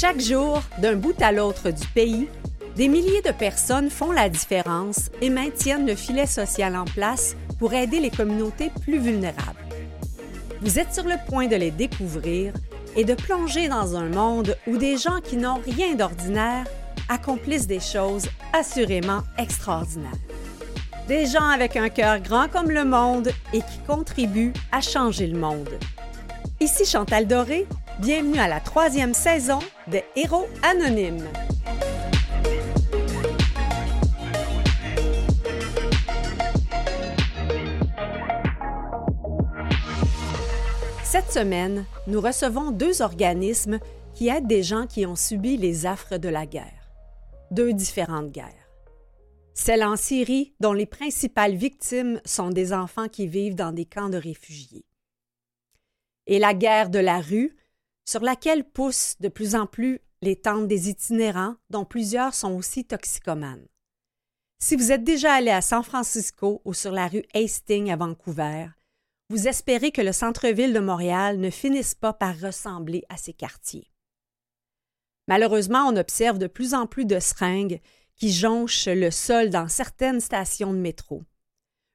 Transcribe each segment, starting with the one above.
Chaque jour, d'un bout à l'autre du pays, des milliers de personnes font la différence et maintiennent le filet social en place pour aider les communautés plus vulnérables. Vous êtes sur le point de les découvrir et de plonger dans un monde où des gens qui n'ont rien d'ordinaire accomplissent des choses assurément extraordinaires. Des gens avec un cœur grand comme le monde et qui contribuent à changer le monde. Ici Chantal Doré, bienvenue à la troisième saison des Héros Anonymes. Cette semaine, nous recevons deux organismes qui aident des gens qui ont subi les affres de la guerre. Deux différentes guerres. Celle en Syrie, dont les principales victimes sont des enfants qui vivent dans des camps de réfugiés. Et la guerre de la rue, sur laquelle poussent de plus en plus les tentes des itinérants, dont plusieurs sont aussi toxicomanes. Si vous êtes déjà allé à San Francisco ou sur la rue Hastings à Vancouver, vous espérez que le centre-ville de Montréal ne finisse pas par ressembler à ces quartiers. Malheureusement, on observe de plus en plus de seringues qui jonchent le sol dans certaines stations de métro.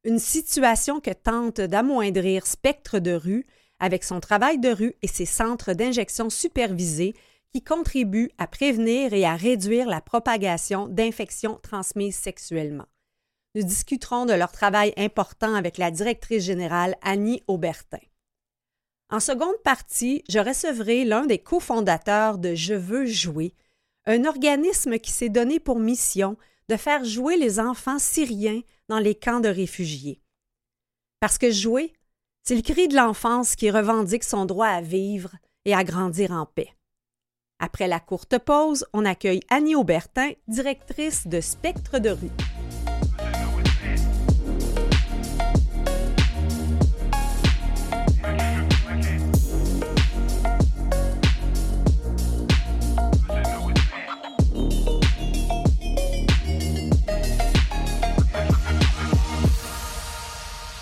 Une situation que tente d'amoindrir Spectre de rue avec son travail de rue et ses centres d'injection supervisés qui contribuent à prévenir et à réduire la propagation d'infections transmises sexuellement. Nous discuterons de leur travail important avec la directrice générale Annie Aubertin. En seconde partie, je recevrai l'un des cofondateurs de Je veux jouer, un organisme qui s'est donné pour mission de faire jouer les enfants syriens dans les camps de réfugiés. Parce que jouer, c'est le cri de l'enfance qui revendique son droit à vivre et à grandir en paix. Après la courte pause, on accueille Annie Aubertin, directrice de Spectre de rue.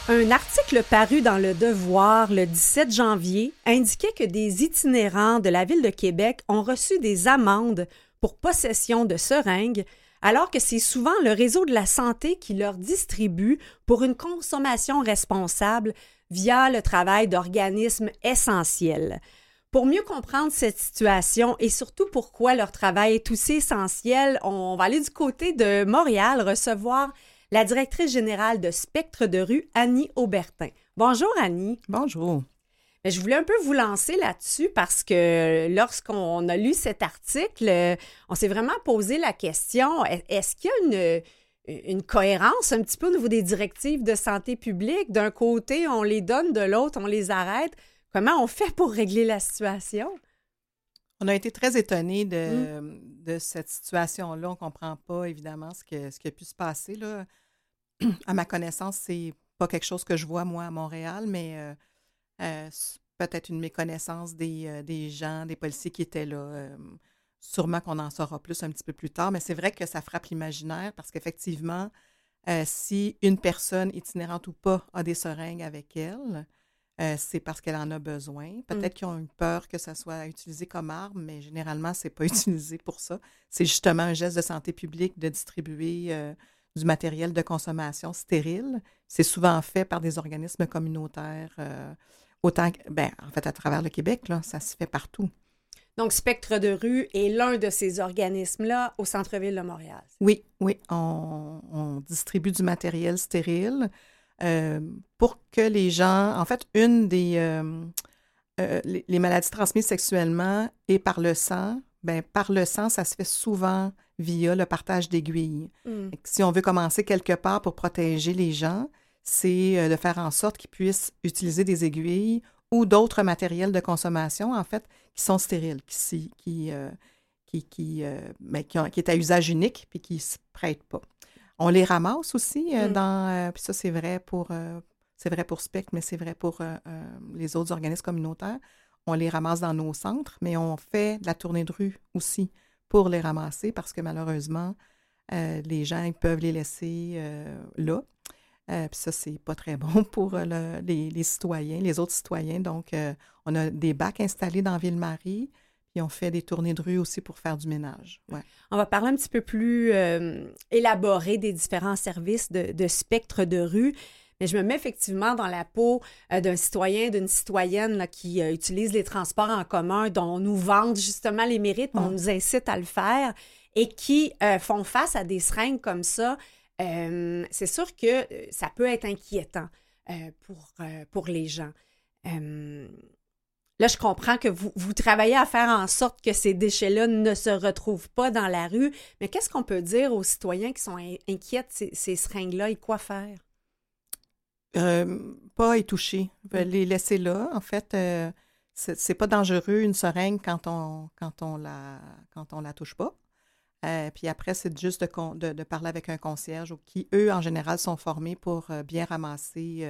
Un article paru dans Le Devoir le 17 janvier indiquait que des itinérants de la ville de Québec ont reçu des amendes pour possession de seringues, alors que c'est souvent le réseau de la santé qui leur distribue pour une consommation responsable via le travail d'organismes essentiels. Pour mieux comprendre cette situation et surtout pourquoi leur travail est aussi essentiel, on va aller du côté de Montréal recevoir la directrice générale de Spectre de rue, Annie Aubertin. Bonjour Annie. Bonjour. Je voulais un peu vous lancer là-dessus parce que lorsqu'on a lu cet article, on s'est vraiment posé la question, est-ce qu'il y a une, une cohérence un petit peu au niveau des directives de santé publique? D'un côté, on les donne, de l'autre, on les arrête. Comment on fait pour régler la situation? On a été très étonnés de, mm. de cette situation-là. On ne comprend pas, évidemment, ce, que, ce qui a pu se passer. Là. à ma connaissance, c'est pas quelque chose que je vois, moi, à Montréal, mais euh, euh, peut-être une méconnaissance des, euh, des, gens, des policiers qui étaient là. sûrement qu'on en saura plus un petit peu plus tard, mais c'est vrai que ça frappe l'imaginaire parce qu'effectivement, si une personne itinérante ou pas a des seringues avec elle, c'est parce qu'elle en a besoin. Mmh. Peut-être qu'ils ont eu peur que ça soit utilisé comme arme, mais généralement, c'est pas utilisé pour ça. C'est justement un geste de santé publique de distribuer du matériel de consommation stérile. C'est souvent fait par des organismes communautaires, euh, autant ben, en fait, à travers le Québec, là, ça se fait partout. Donc, Spectre de rue est l'un de ces organismes-là au centre-ville de Montréal. Oui, oui. On, distribue du matériel stérile euh, pour que les gens. En fait, une des. Euh, les, maladies transmises sexuellement et par le sang, ben, par le sang, ça se fait souvent via le partage d'aiguilles. Mm. Si on veut commencer quelque part pour protéger les gens, c'est euh, de faire en sorte qu'ils puissent utiliser des aiguilles ou d'autres matériels de consommation, en fait, qui sont stériles, qui, qui, euh, qui, qui, euh, qui, est à usage unique puis qui ne se prêtent pas. On les ramasse aussi mm. dans, puis ça c'est vrai pour, c'est vrai pour SPEC, mais c'est vrai pour les autres organismes communautaires. On les ramasse dans nos centres, mais on fait de la tournée de rue aussi pour les ramasser parce que malheureusement, euh, les gens ils peuvent les laisser euh, là. Euh, ça, c'est pas très bon pour les, citoyens, les autres citoyens. Donc, on a des bacs installés dans Ville-Marie. Puis on fait des tournées de rue aussi pour faire du ménage. On va parler un petit peu plus élaboré des différents services de, spectre de rue. Mais je me mets effectivement dans la peau euh, d'un citoyen, d'une citoyenne là, qui euh, utilise les transports en commun, dont on nous vante justement les mérites, on nous incite à le faire, et qui font face à des seringues comme ça. c'est sûr que ça peut être inquiétant pour, pour les gens. Là, je comprends que vous, vous travaillez à faire en sorte que ces déchets-là ne se retrouvent pas dans la rue, mais qu'est-ce qu'on peut dire aux citoyens qui sont inquiets de ces, ces seringues-là et quoi faire? Euh, pas y toucher. Mm. Les laisser là. En fait, euh, c'est pas dangereux une seringue quand on, quand on, la, quand on la touche pas. Euh, puis après, c'est juste de, de, parler avec un concierge qui, eux, en général, sont formés pour bien ramasser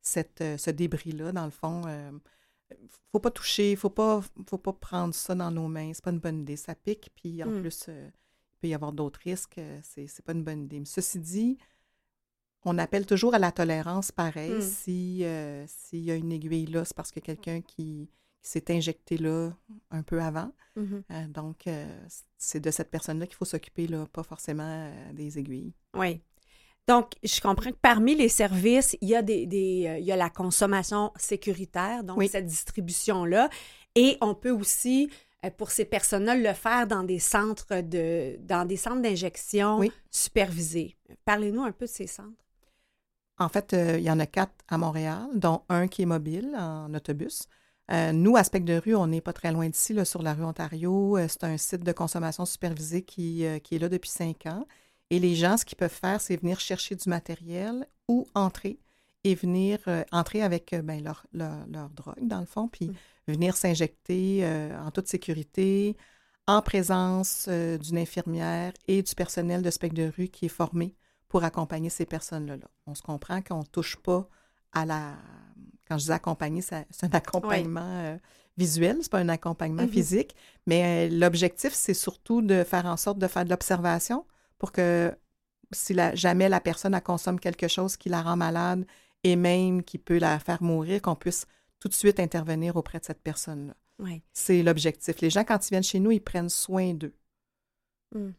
cette, ce débris-là, dans le fond faut pas toucher, faut pas, faut pas prendre ça dans nos mains. C'est pas une bonne idée. Ça pique, puis en hmm. plus, euh, il peut y avoir d'autres risques. C'est, c'est pas une bonne idée. Mais ceci dit, on appelle toujours à la tolérance pareil. Hmm. Si, euh, s'il y a une aiguille là, c'est parce que quelqu'un qui, s'est injecté là un peu avant. Mm-hmm. donc, c'est de cette personne-là qu'il faut s'occuper, là, pas forcément des aiguilles. Oui. Donc, je comprends que parmi les services, il y a, des, euh, il y a la consommation sécuritaire, donc cette distribution-là. Et on peut aussi, euh, pour ces personnes-là, le faire dans des centres de dans des centres d'injection supervisés. Parlez-nous un peu de ces centres. En fait, euh, il y en a quatre à Montréal, dont un qui est mobile en autobus. nous, Aspect de rue, on n'est pas très loin d'ici, sur la rue Ontario. c'est un site de consommation supervisée qui, qui est là depuis cinq ans. Et les gens, ce qu'ils peuvent faire, c'est venir chercher du matériel ou entrer et venir euh, entrer avec euh, ben, leur, leur, drogue, dans le fond, puis mmh. venir s'injecter euh, en toute sécurité, en présence d'une infirmière et du personnel de spectre de rue qui est formé pour accompagner ces personnes-là. On se comprend qu'on ne touche pas à la... Quand je dis accompagner, c'est un accompagnement visuel, c'est pas un accompagnement mmh physique, mais l'objectif, c'est surtout de faire en sorte de faire de l'observation, pour que si jamais la personne a consomme quelque chose qui la rend malade et même qui peut la faire mourir, qu'on puisse tout de suite intervenir auprès de cette personne-là. C'est l'objectif. Les gens, quand ils viennent chez nous, ils prennent soin d'eux. Hmm.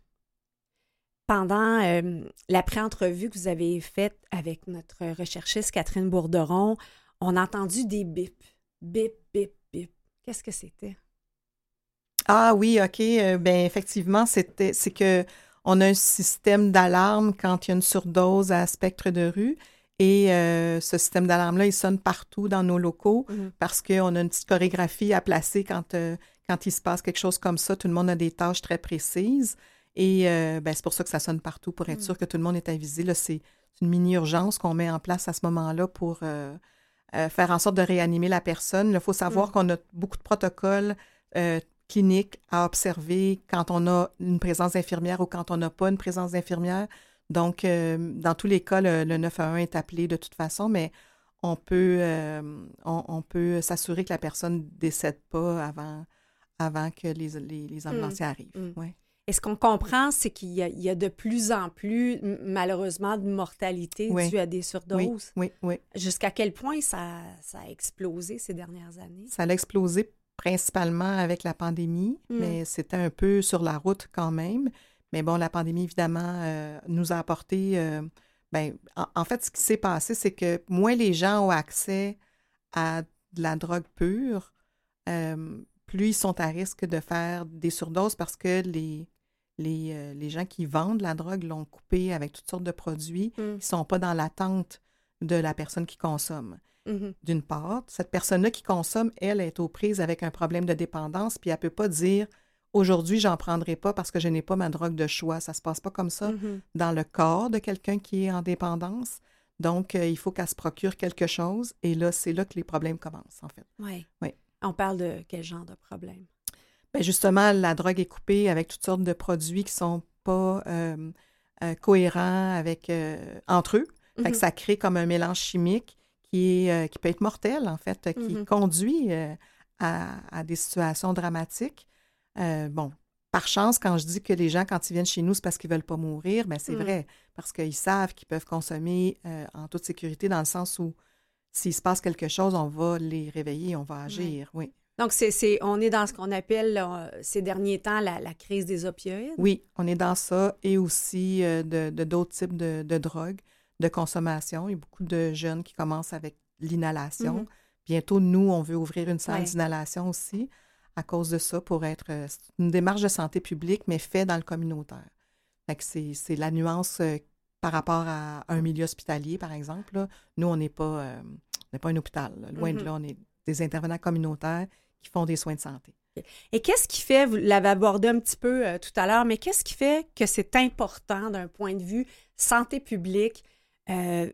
Pendant euh, la pré-entrevue que vous avez faite avec notre recherchiste Catherine Bourderon, on a entendu des bips. Bip, bip, bip. Qu'est-ce que c'était? Ah oui, OK. Euh, ben effectivement, c'était c'est que on a un système d'alarme quand il y a une surdose à spectre de rue. Et euh, ce système d'alarme-là, il sonne partout dans nos locaux mhm. parce qu'on a une petite chorégraphie à placer quand, euh, quand il se passe quelque chose comme ça. Tout le monde a des tâches très précises. Et euh, ben, c'est pour ça que ça sonne partout, pour être mhm. sûr que tout le monde est avisé. C'est une mini-urgence qu'on met en place à ce moment-là pour faire en sorte de réanimer la personne. Il faut savoir mhm. qu'on a beaucoup de protocoles clinique à observer quand on a une présence d'infirmière ou quand on n'a pas une présence d'infirmière. Donc, euh, dans tous les cas, le, 911 est appelé de toute façon, mais on peut, euh, on, peut s'assurer que la personne ne décède pas avant, avant que les, les, les mmh. ambulanciers arrivent. Et ce qu'on comprend, c'est qu'il y, a de plus en plus, malheureusement, de mortalité due à des surdoses. Oui, oui. Jusqu'à quel point ça, ça a explosé ces dernières années? Ça a explosé principalement avec la pandémie, mm. mais c'était un peu sur la route quand même. Mais bon, la pandémie, évidemment, euh, nous a apporté... Euh, ben, en, fait, ce qui s'est passé, c'est que moins les gens ont accès à de la drogue pure, euh, plus ils sont à risque de faire des surdoses parce que les, les, les gens qui vendent la drogue l'ont coupé avec toutes sortes de produits qui mm. ne sont pas dans l'attente de la personne qui consomme. Mm-hmm. D'une part, cette personne-là qui consomme, elle, est aux prises avec un problème de dépendance, puis elle ne peut pas dire aujourd'hui, j'en prendrai pas parce que je n'ai pas ma drogue de choix. Ça ne se passe pas comme ça mm-hmm. dans le corps de quelqu'un qui est en dépendance. Donc, euh, il faut qu'elle se procure quelque chose. Et là, c'est là que les problèmes commencent, en fait. Oui. Oui. On parle de quel genre de problème? Bien, justement, la drogue est coupée avec toutes sortes de produits qui ne sont pas euh, euh, cohérents avec, entre eux. Fait que mm-hmm. ça crée comme un mélange chimique qui, euh, qui peut être mortel, en fait, qui mm-hmm. conduit euh, à, des situations dramatiques. Euh, bon, par chance, quand je dis que les gens, quand ils viennent chez nous, c'est parce qu'ils ne veulent pas mourir, bien, c'est mm. vrai, parce qu'ils savent qu'ils peuvent consommer en toute sécurité, dans le sens où s'il se passe quelque chose, on va les réveiller, on va agir, oui. Donc, c'est, on est dans ce qu'on appelle ces derniers temps la, crise des opioïdes? Oui, on est dans ça et aussi euh, de, d'autres types de, de, drogues, de consommation. Il y a beaucoup de jeunes qui commencent avec l'inhalation. Mm-hmm. Bientôt, nous, on veut ouvrir une salle d'inhalation aussi à cause de ça pour être euh, une démarche de santé publique, mais fait dans le communautaire. c'est, c'est la nuance euh, par rapport à un milieu hospitalier, par exemple. Nous, on n'est pas, pas un hôpital. Loin de mm-hmm. là, on est des intervenants communautaires qui font des soins de santé. Et qu'est-ce qui fait, vous l'avez abordé un petit peu euh, tout à l'heure, mais qu'est-ce qui fait que c'est important d'un point de vue santé publique euh,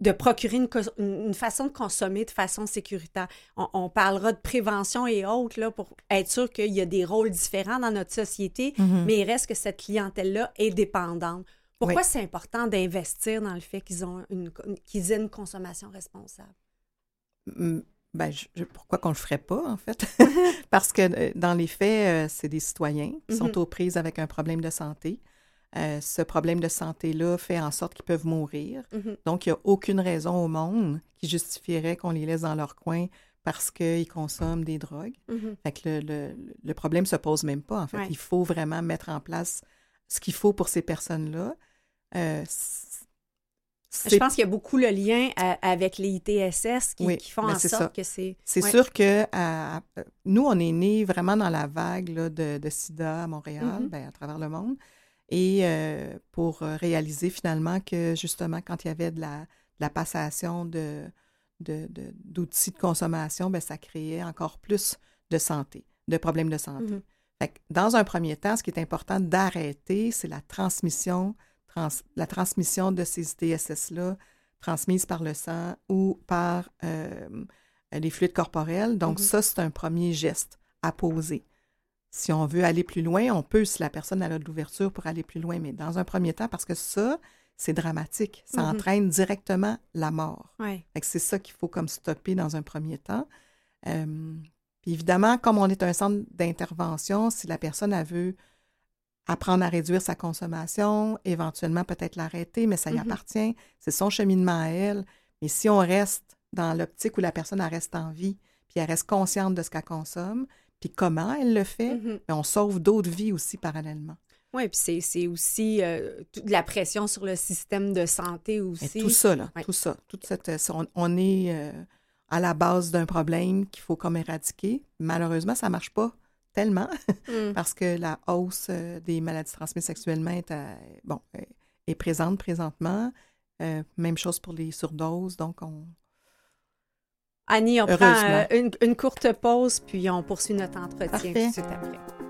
de procurer une, façon de consommer de façon sécuritaire? On, parlera de prévention et autres là, pour être sûr qu'il y a des rôles différents dans notre société, mm-hmm. mais il reste que cette clientèle-là est dépendante. Pourquoi c'est important d'investir dans le fait qu'ils ont une, qu'ils aient une consommation responsable? Ben, pourquoi qu'on le ferait pas, en fait? Parce que euh, dans les faits, euh, c'est des citoyens qui sont mm-hmm. aux prises avec un problème de santé. Euh, ce problème de santé-là fait en sorte qu'ils peuvent mourir. Mm-hmm. Donc, il n'y a aucune raison au monde qui justifierait qu'on les laisse dans leur coin parce qu'ils consomment des drogues. Fait que le, le, problème ne se pose même pas, en fait. Il faut vraiment mettre en place ce qu'il faut pour ces personnes-là. Je pense qu'il y a beaucoup le lien euh, avec les ITSS qui, font en sorte que c'est. C'est sûr que nous, on est nés vraiment dans la vague de, sida à Montréal, mm-hmm. ben, à travers le monde. Et euh, pour euh, réaliser finalement que justement, quand il y avait de la, passation de, d'outils de, consommation, ben, ça créait encore plus de santé, de problèmes de santé. Mm-hmm. dans un premier temps, ce qui est important d'arrêter, c'est la transmission la transmission de ces ITSS-là transmises par le sang ou par euh, les fluides corporels. Donc, mm-hmm. ça, c'est un premier geste à poser. Si on veut aller plus loin, on peut, si la personne a de l'ouverture pour aller plus loin, mais dans un premier temps, parce que ça, c'est dramatique. Ça mm-hmm. entraîne directement la mort. C'est ça qu'il faut comme stopper dans un premier temps. Euh, évidemment, comme on est un centre d'intervention, si la personne a veut apprendre à réduire sa consommation, éventuellement peut-être l'arrêter, mais ça y mm-hmm. appartient. C'est son cheminement à elle. Mais si on reste dans l'optique où la personne reste en vie, puis elle reste consciente de ce qu'elle consomme, puis comment elle le fait, mm-hmm. ben, on sauve d'autres vies aussi parallèlement. Oui, puis c'est aussi euh, de la pression sur le système de santé aussi. tout ça, là, tout ça. Toute cette, on, est euh, à la base d'un problème qu'il faut comme éradiquer. Malheureusement, ça ne marche pas tellement, mm. parce que la hausse euh, des maladies transmises sexuellement est, euh, bon, est présente présentement. Euh, même chose pour les surdoses, donc on... Annie, on prend une, une, courte pause, puis on poursuit notre entretien tout de suite après.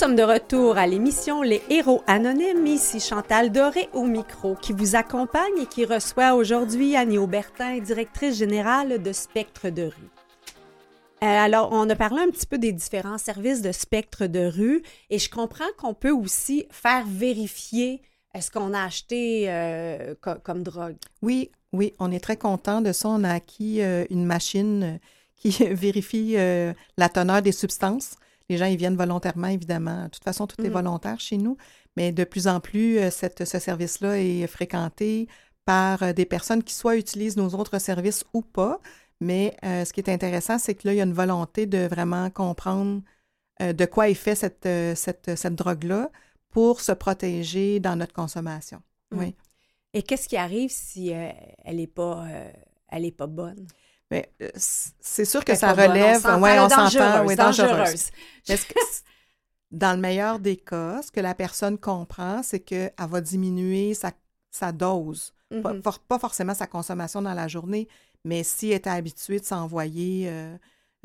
Sommes de retour à l'émission Les Héros Anonymes. Ici Chantal Doré au micro qui vous accompagne et qui reçoit aujourd'hui Annie Aubertin, directrice générale de Spectre de rue. Euh, alors, on a parlé un petit peu des différents services de Spectre de rue et je comprends qu'on peut aussi faire vérifier euh, ce qu'on a acheté euh, comme drogue. Oui, oui, on est très content de ça. On a acquis une machine qui vérifie la teneur des substances. Les gens, ils viennent volontairement, évidemment. De toute façon, tout est mm-hmm. volontaire chez nous, mais de plus en plus, euh, cette, ce service-là est fréquenté par euh, des personnes qui soit utilisent nos autres services ou pas. Mais euh, ce qui est intéressant, c'est que là, il y a une volonté de vraiment comprendre de quoi est fait cette, cette, cette drogue-là pour se protéger dans notre consommation. Mm. Oui. Et qu'est-ce qui arrive si elle n'est pas, elle est pas bonne? Mais euh, c'est sûr que ça relève. Oui, on s'entend. Oui, dangereuse. dans le meilleur des cas, ce que la personne comprend, c'est qu'elle va diminuer sa, sa dose. pas, mm-hmm. forcément sa consommation dans la journée, Mais s'il était habitué de s'envoyer euh,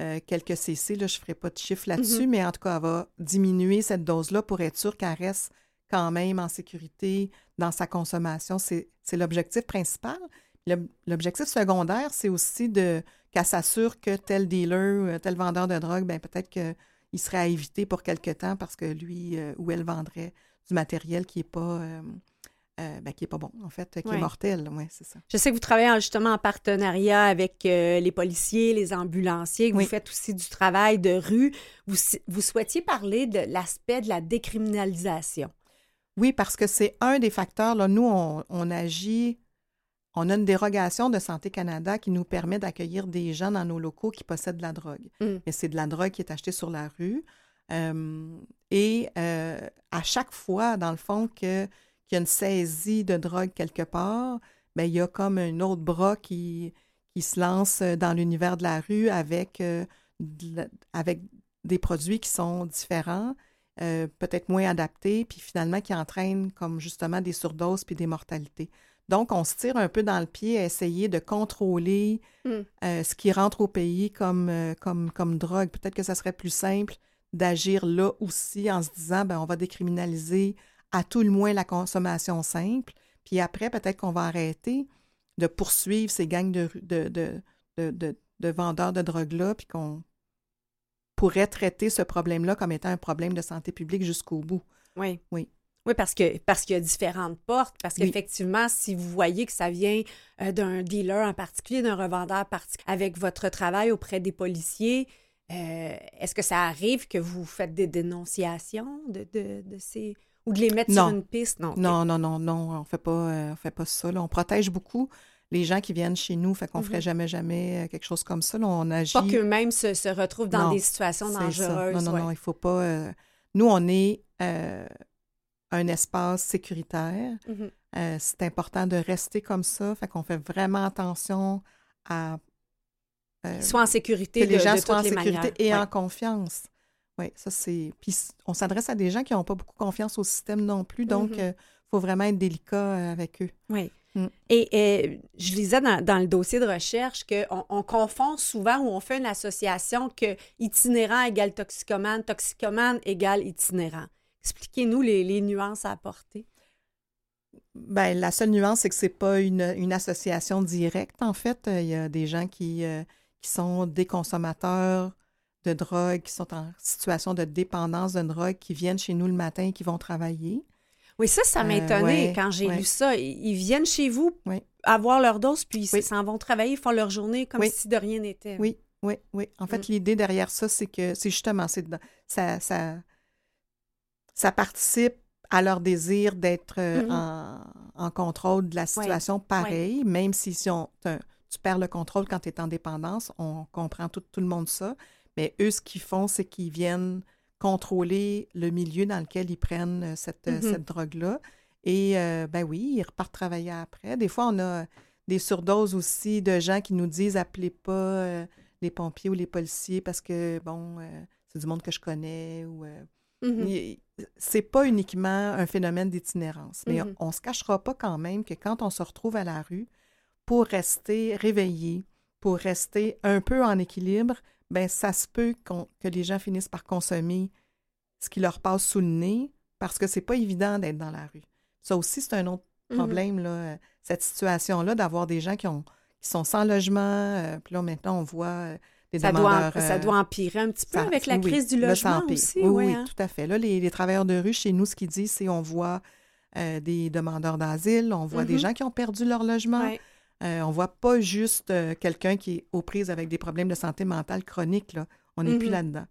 euh, quelques CC, là, je ne ferai pas de chiffre là-dessus, Mhm. mais en tout cas, elle va diminuer cette dose-là pour être sûre qu'elle reste quand même en sécurité dans sa consommation. C'est l'objectif principal. L'objectif secondaire, c'est aussi de qu'elle s'assure que tel dealer, euh, tel vendeur de drogue, ben peut-être qu'il serait à éviter pour quelque temps parce que lui euh, ou elle vendrait du matériel qui n'est pas, euh, euh, ben, qui est pas bon, en fait, qui Ouais. est mortel. Oui, c'est ça. Je sais que vous travaillez en- justement en partenariat avec euh, les policiers, les ambulanciers, que Oui. vous faites aussi du travail de rue. Vous, souhaitiez parler de l'aspect de la décriminalisation? Oui, parce que c'est un des facteurs. Là, nous, on, on agit, on a une dérogation de Santé Canada qui nous permet d'accueillir des gens dans nos locaux qui possèdent de la drogue. Mm. Mais c'est de la drogue qui est achetée sur la rue. Euh, et euh, à chaque fois, dans le fond, que, qu'il y a une saisie de drogue quelque part, bien, il y a comme un autre bras qui, qui se lance dans l'univers de la rue avec, euh, de la- avec des produits qui sont différents, peut-être moins adaptés, puis finalement qui entraînent comme justement des surdoses puis des mortalités. Donc, on se tire un peu dans le pied à essayer de contrôler Mm. euh, ce qui rentre au pays comme, euh, comme, comme drogue. Peut-être que ça serait plus simple d'agir là aussi en se disant, ben, on va décriminaliser à tout le moins la consommation simple, puis après, peut-être qu'on va arrêter de poursuivre ces gangs de, de, de, de- de vendeurs de drogue-là, puis qu'on pourrait traiter ce problème-là comme étant un problème de santé publique jusqu'au bout. Oui. Oui. Oui, parce que parce qu'il y a différentes portes. Parce Oui. qu'effectivement, si vous voyez que ça vient euh, d'un dealer en particulier, d'un revendeur particulier, avec votre travail auprès des policiers, euh, est-ce que ça arrive que vous faites des dénonciations de, de, de ces. ou de les mettre Non. sur une piste? Non. Non, non, non, non, on fait pas, euh, on fait pas ça. là. On protège beaucoup les gens qui viennent chez nous, fait qu'on Mhm. ferait jamais, jamais quelque chose comme ça. là. On agit. Pas qu'eux-mêmes se, se retrouvent dans Non, des situations ça. dangereuses. Non, non, ouais. non, il faut pas. euh, Nous, on est un espace sécuritaire. Mhm. Euh, c'est important de rester comme ça. Fait qu'on fait vraiment attention à euh, soient en sécurité que les de, gens de soient en sécurité manières. et Ouais. en confiance. Oui, ça c'est. Puis on s'adresse à des gens qui n'ont pas beaucoup confiance au système non plus, donc il Mhm. faut vraiment être délicat euh, avec eux. Oui. Mm. Et, euh, je lisais dans, dans le dossier de recherche qu'on on confond souvent ou on fait une association que itinérant égale toxicomane, toxicomane égale itinérant. Expliquez-nous les, les nuances à apporter. Ben, la seule nuance, c'est que c'est pas une, une association directe, en fait. Euh, Il y a des gens qui, euh, qui sont des consommateurs de drogue, qui sont en situation de dépendance de drogue, qui viennent chez nous le matin et qui vont travailler. Oui, ça, ça m'a Euh, ouais, quand j'ai ouais. lu ça. Ils viennent chez vous Oui. avoir leur dose, puis ils s'en vont travailler, ils font leur journée comme Oui. si de rien n'était. Oui, oui, oui. En fait, Mm. l'idée derrière ça, c'est que c'est justement, c'est de- ça, ça, ça participe à leur désir d'être euh, Mhm. en, en contrôle de la situation pareil, même si, si on, tu perds le contrôle quand tu es en dépendance, on comprend tout, tout le monde ça. Mais eux, ce qu'ils font, c'est qu'ils viennent contrôler le milieu dans lequel ils prennent euh, cette, euh, Mhm. cette drogue-là. Et euh, ben oui, ils repartent travailler après. Des fois, on a des surdoses aussi de gens qui nous disent appelez pas euh, les pompiers ou les policiers parce que, bon, euh, c'est du monde que je connais ou. il- c'est pas uniquement un phénomène d'itinérance, mais Mhm. on, on se cachera pas quand même que quand on se retrouve à la rue, pour rester réveillé, pour rester un peu en équilibre, ben ça se peut que les gens finissent par consommer ce qui leur passe sous le nez parce que c'est pas évident d'être dans la rue. Ça aussi, c'est un autre Mhm. problème, là, cette situation-là, d'avoir des gens qui, ont, qui sont sans logement. euh, puis là, maintenant, on voit euh, Ça doit, demandeurs... ça euh, doit empirer un petit peu ça- avec la oui, crise du logement aussi. Oui, ouais, oui, hein? tout à fait. Là, les, les travailleurs de rue, chez nous, ce qu'ils disent, c'est on voit euh, des demandeurs d'asile, on voit des Mhm. gens qui ont perdu leur logement. Ouais. Euh, on voit pas juste euh, quelqu'un qui est aux prises avec des problèmes de santé mentale chroniques. Là. On n'est plus Mhm. là-dedans.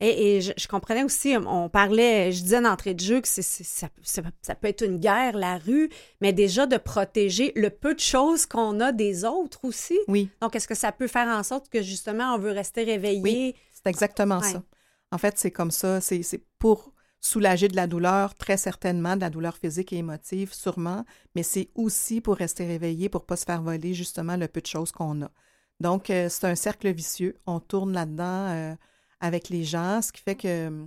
Et, et je, je comprenais aussi, on parlait, je disais d'entrée de jeu que c'est, c'est- ça, ça- ça peut être une guerre, la rue, mais déjà de protéger le peu de choses qu'on a des autres aussi. Oui, Donc, est-ce que ça peut faire en sorte que justement, on veut rester réveillé? c'est exactement Ouais. ça. En fait, c'est comme ça. C'est c'est pour soulager de la douleur, très certainement, de la douleur physique et émotive, sûrement, mais c'est aussi pour rester réveillé, pour pas se faire voler justement le peu de choses qu'on a. Donc, euh, c'est un cercle vicieux. On tourne là-dedans euh, avec les gens, ce qui fait que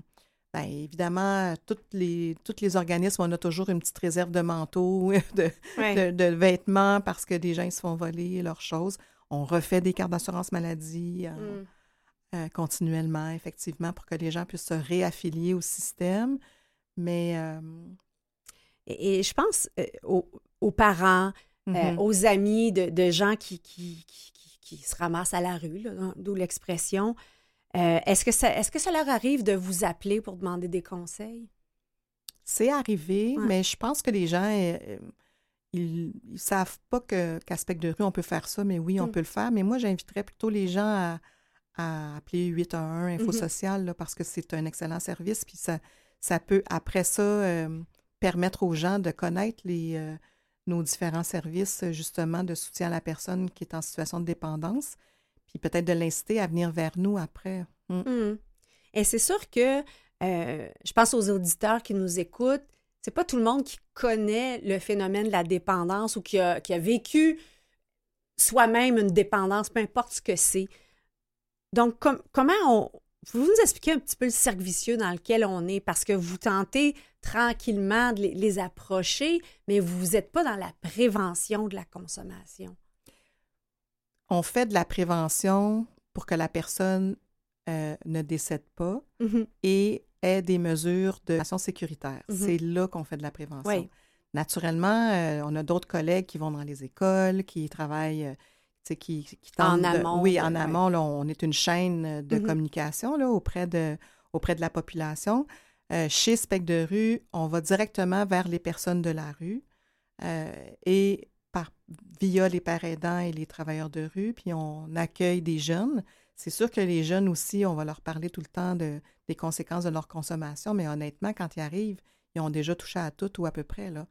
Bien, évidemment, toutes les, tous les organismes, on a toujours une petite réserve de manteaux, de, Ouais. de, de vêtements parce que des gens ils se font voler leurs choses. On refait des cartes d'assurance maladie euh, Mm. euh, continuellement, effectivement, pour que les gens puissent se réaffilier au système. Mais euh, Et, et je pense aux, aux parents, mhm. aux amis de, de gens qui, qui, qui, qui- qui se ramassent à la rue, d'où l'expression. Euh, est-ce, que ça, est-ce que ça leur arrive de vous appeler pour demander des conseils? c'est arrivé, Ouais. mais je pense que les gens, euh, euh, ils ne savent pas qu'aspect de rue, on peut faire ça, mais oui, on Mm. peut le faire. Mais moi, j'inviterais plutôt les gens à, à appeler 811 Info Mhm. Social, là, parce que c'est un excellent service. Puis ça, ça peut, après ça, euh, permettre aux gens de connaître les, nos différents services, justement, de soutien à la personne qui est en situation de dépendance. Puis peut-être de l'inciter à venir vers nous après. Mm. Hmm. Et c'est sûr que euh, je pense aux auditeurs qui nous écoutent, c'est pas tout le monde qui connaît le phénomène de la dépendance ou qui a, vécu soi-même une dépendance, peu importe ce que c'est. Donc, com- comment on. Vous nous expliquer un petit peu le cercle vicieux dans lequel on est parce que vous tentez tranquillement de les, les approcher, mais vous n'êtes pas dans la prévention de la consommation. On fait de la prévention pour que la personne euh, ne décède pas Mhm. et ait des mesures de sécuritaire. Mhm. C'est là qu'on fait de la prévention. Oui. Naturellement, euh, on a d'autres collègues qui vont dans les écoles, qui travaillent, euh, qui, En tentent de- amont, oui, en ouais. amont, là, on est une chaîne de Mhm. communication là, auprès, de, auprès de la population. Euh, chez Spec de rue, on va directement vers les personnes de la rue euh, et via les pères aidants et les travailleurs de rue, puis on accueille des jeunes. C'est sûr que les jeunes aussi, on va leur parler tout le temps de, des conséquences de leur consommation, mais honnêtement, quand ils arrivent, ils ont déjà touché à tout ou à peu près. Là.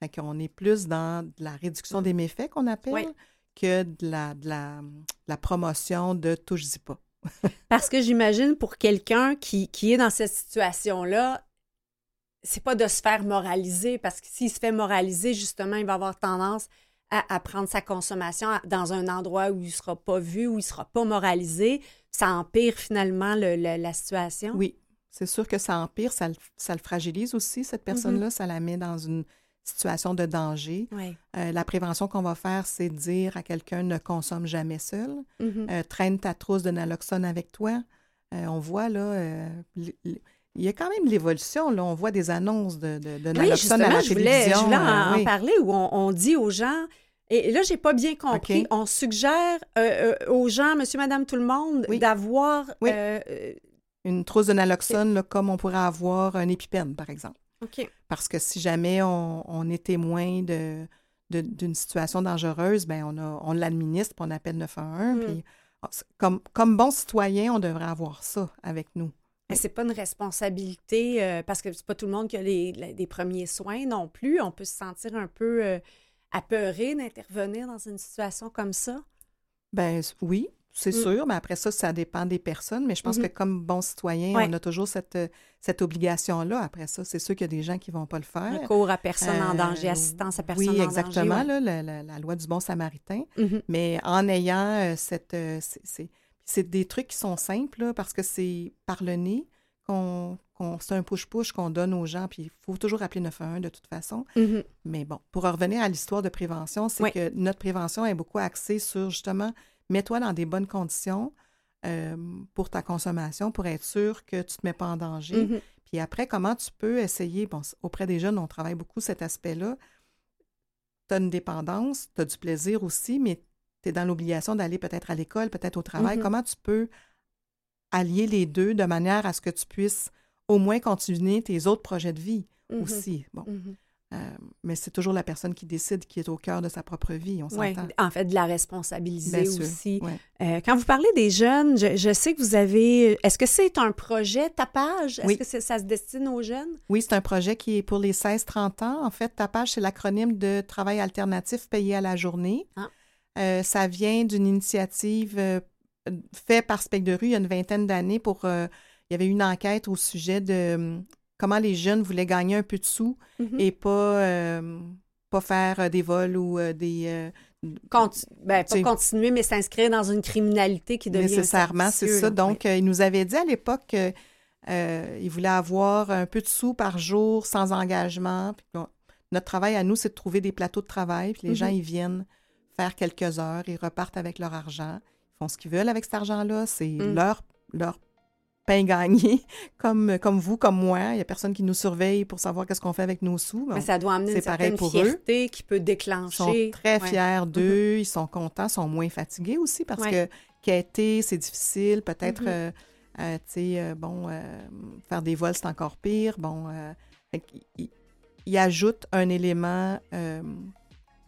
Fait qu'on est plus dans de la réduction des méfaits qu'on appelle Oui. que de la, de, la, de la promotion de touche-y pas. Parce que j'imagine pour quelqu'un qui, qui est dans cette situation-là, c'est pas de se faire moraliser, parce que s'il se fait moraliser, justement, il va avoir tendance à, à prendre sa consommation dans un endroit où il sera pas vu, où il sera pas moralisé. Ça empire finalement le- le- la situation? Oui, c'est sûr que ça empire, ça le, ça le fragilise aussi, cette personne-là, ça la met dans une situation de danger. Oui. Euh, la prévention qu'on va faire, c'est dire à quelqu'un ne consomme jamais seul. Mhm. Euh, traîne ta trousse de naloxone avec toi. Euh, on voit là, il y a quand même l'évolution. Là, on voit des annonces de, de, de Oui, naloxone à justement, la je voulais, télévision. je voulais en, euh, en parler où on, on dit aux gens, et là, j'ai pas bien compris, on suggère euh, euh, aux gens, monsieur, madame, tout le monde, Oui. d'avoir Oui. euh, Une trousse de naloxone, là, comme on pourrait avoir un épipène, par exemple. OK. Parce que si jamais on, on est témoin de, d'une situation dangereuse, ben on, a, on l'administre, puis on appelle 911. Mm. Puis, ah, comme, comme bon citoyen, on devrait avoir ça avec nous. Mais c'est pas une responsabilité euh, parce que c'est pas tout le monde qui a les, premiers soins non plus. On peut se sentir un peu euh, apeuré d'intervenir dans une situation comme ça. Ben oui, c'est Mm. sûr, mais après ça, ça dépend des personnes. Mais je pense Mhm. que comme bon citoyen, Ouais. on a toujours cette, euh, cette obligation-là. Après ça, c'est sûr qu'il y a des gens qui vont pas le faire. Recours à personne en danger, assistance à personne Oui, en exactement, danger. là, la, la- la loi du bon samaritain. ouais. Mhm. Mais en ayant cette... c'est- des trucs qui sont simples, là, parce que c'est par le nez qu'on... qu'on- c'est un push-push qu'on donne aux gens, puis il faut toujours appeler 911 de toute façon. Mhm. Mais bon, pour revenir à l'histoire de prévention, c'est Oui. que notre prévention est beaucoup axée sur justement, mets-toi dans des bonnes conditions euh, pour ta consommation, pour être sûr que tu ne te mets pas en danger. Mhm. Puis après, comment tu peux essayer, bon, auprès des jeunes, on travaille beaucoup cet aspect-là. Tu as une dépendance, tu as du plaisir aussi, mais tu es dans l'obligation d'aller peut-être à l'école, peut-être au travail. Mhm. Comment tu peux allier les deux de manière à ce que tu puisses au moins continuer tes autres projets de vie Mhm. aussi? Bon. Mhm. Euh, mais c'est toujours la personne qui décide qui est au cœur de sa propre vie, on Ouais, s'entend. en fait, de la responsabiliser Bien sûr, aussi. ouais. Euh, quand vous parlez des jeunes, je, je sais que vous avez. Est-ce que c'est un projet tapage? Est-ce Oui. que ça se destine aux jeunes? Oui, c'est un projet qui est pour les 16-30 ans. En fait, Tapage, c'est l'acronyme de travail alternatif payé à la journée. Ah. Euh, ça vient d'une initiative euh, faite par Spec de rue il y a une vingtaine d'années pour... euh, il y avait une enquête au sujet de hum, comment les jeunes voulaient gagner un peu de sous Mhm. et pas, pas faire des vols ou des... Conti- ben, pas continuer, mais s'inscrire dans une criminalité qui devient. nécessairement, c'est ça. Donc, euh, il nous avait dit à l'époque que ils voulaient avoir un peu de sous par jour sans engagement. Puis bon, notre travail à nous, c'est de trouver des plateaux de travail. Puis les gens, Mhm. ils viennent faire quelques heures, ils repartent avec leur argent. Ils font ce qu'ils veulent avec cet argent-là. C'est Mm. leur, leur pain gagné, comme, comme vous, comme moi. Il n'y a personne qui nous surveille pour savoir qu'est-ce qu'on fait avec nos sous. Mais ça doit amener une certaine pour eux. fierté qui peut ils sont déclencher. très Ouais. fiers d'eux, ils sont contents, sont moins fatigués aussi parce Ouais. que quêter, c'est difficile. Peut-être, Mhm. euh, euh, tu sais, euh, bon, faire des vols, c'est encore pire. Bon, qu'ils- ils, ils ajoutent un élément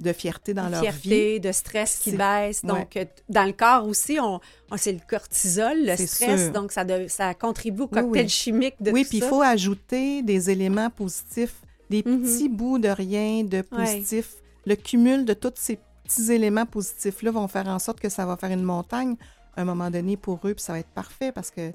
de fierté dans de leur vie. fierté, de stress qui baisse. Donc, euh, dans le corps aussi, on, on- c'est le cortisol, le stress. sûr. Donc, ça, de- ça contribue au Oui, cocktail oui. chimique de oui, tout puis il ça. faut ajouter des éléments positifs, des Mhm. petits bouts de rien de positif. Le cumul de tous ces petits éléments positifs-là vont faire en sorte que ça va faire une montagne à un moment donné pour eux, puis ça va être parfait parce que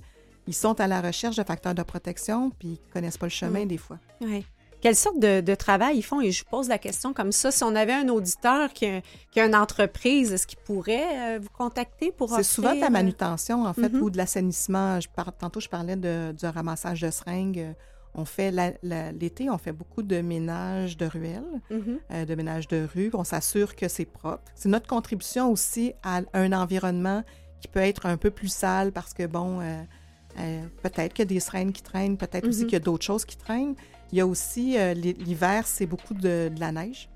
ils sont à la recherche de facteurs de protection, puis ils connaissent pas le chemin Mm. des fois. Ouais. Quelle sorte de, de travail ils font? Et je pose la question comme ça. Si on avait un auditeur qui a, qui a une entreprise, est-ce qu'il pourrait euh, vous contacter pour C'est souvent de la euh, manutention, en fait, Mhm. ou de l'assainissement. Tantôt, je parlais de, du ramassage de seringues. On fait l'été, on fait beaucoup de ménage de ruelles. mhm. euh, de ménage de rue. On s'assure que c'est propre. C'est notre contribution aussi à un environnement qui peut être un peu plus sale parce que, bon, euh, euh, peut-être qu'il y a des seringues qui traînent, peut-être aussi Mhm. qu'il y a d'autres choses qui traînent. Il y a aussi, euh, l'hi- l'hiver, c'est beaucoup de, de la neige,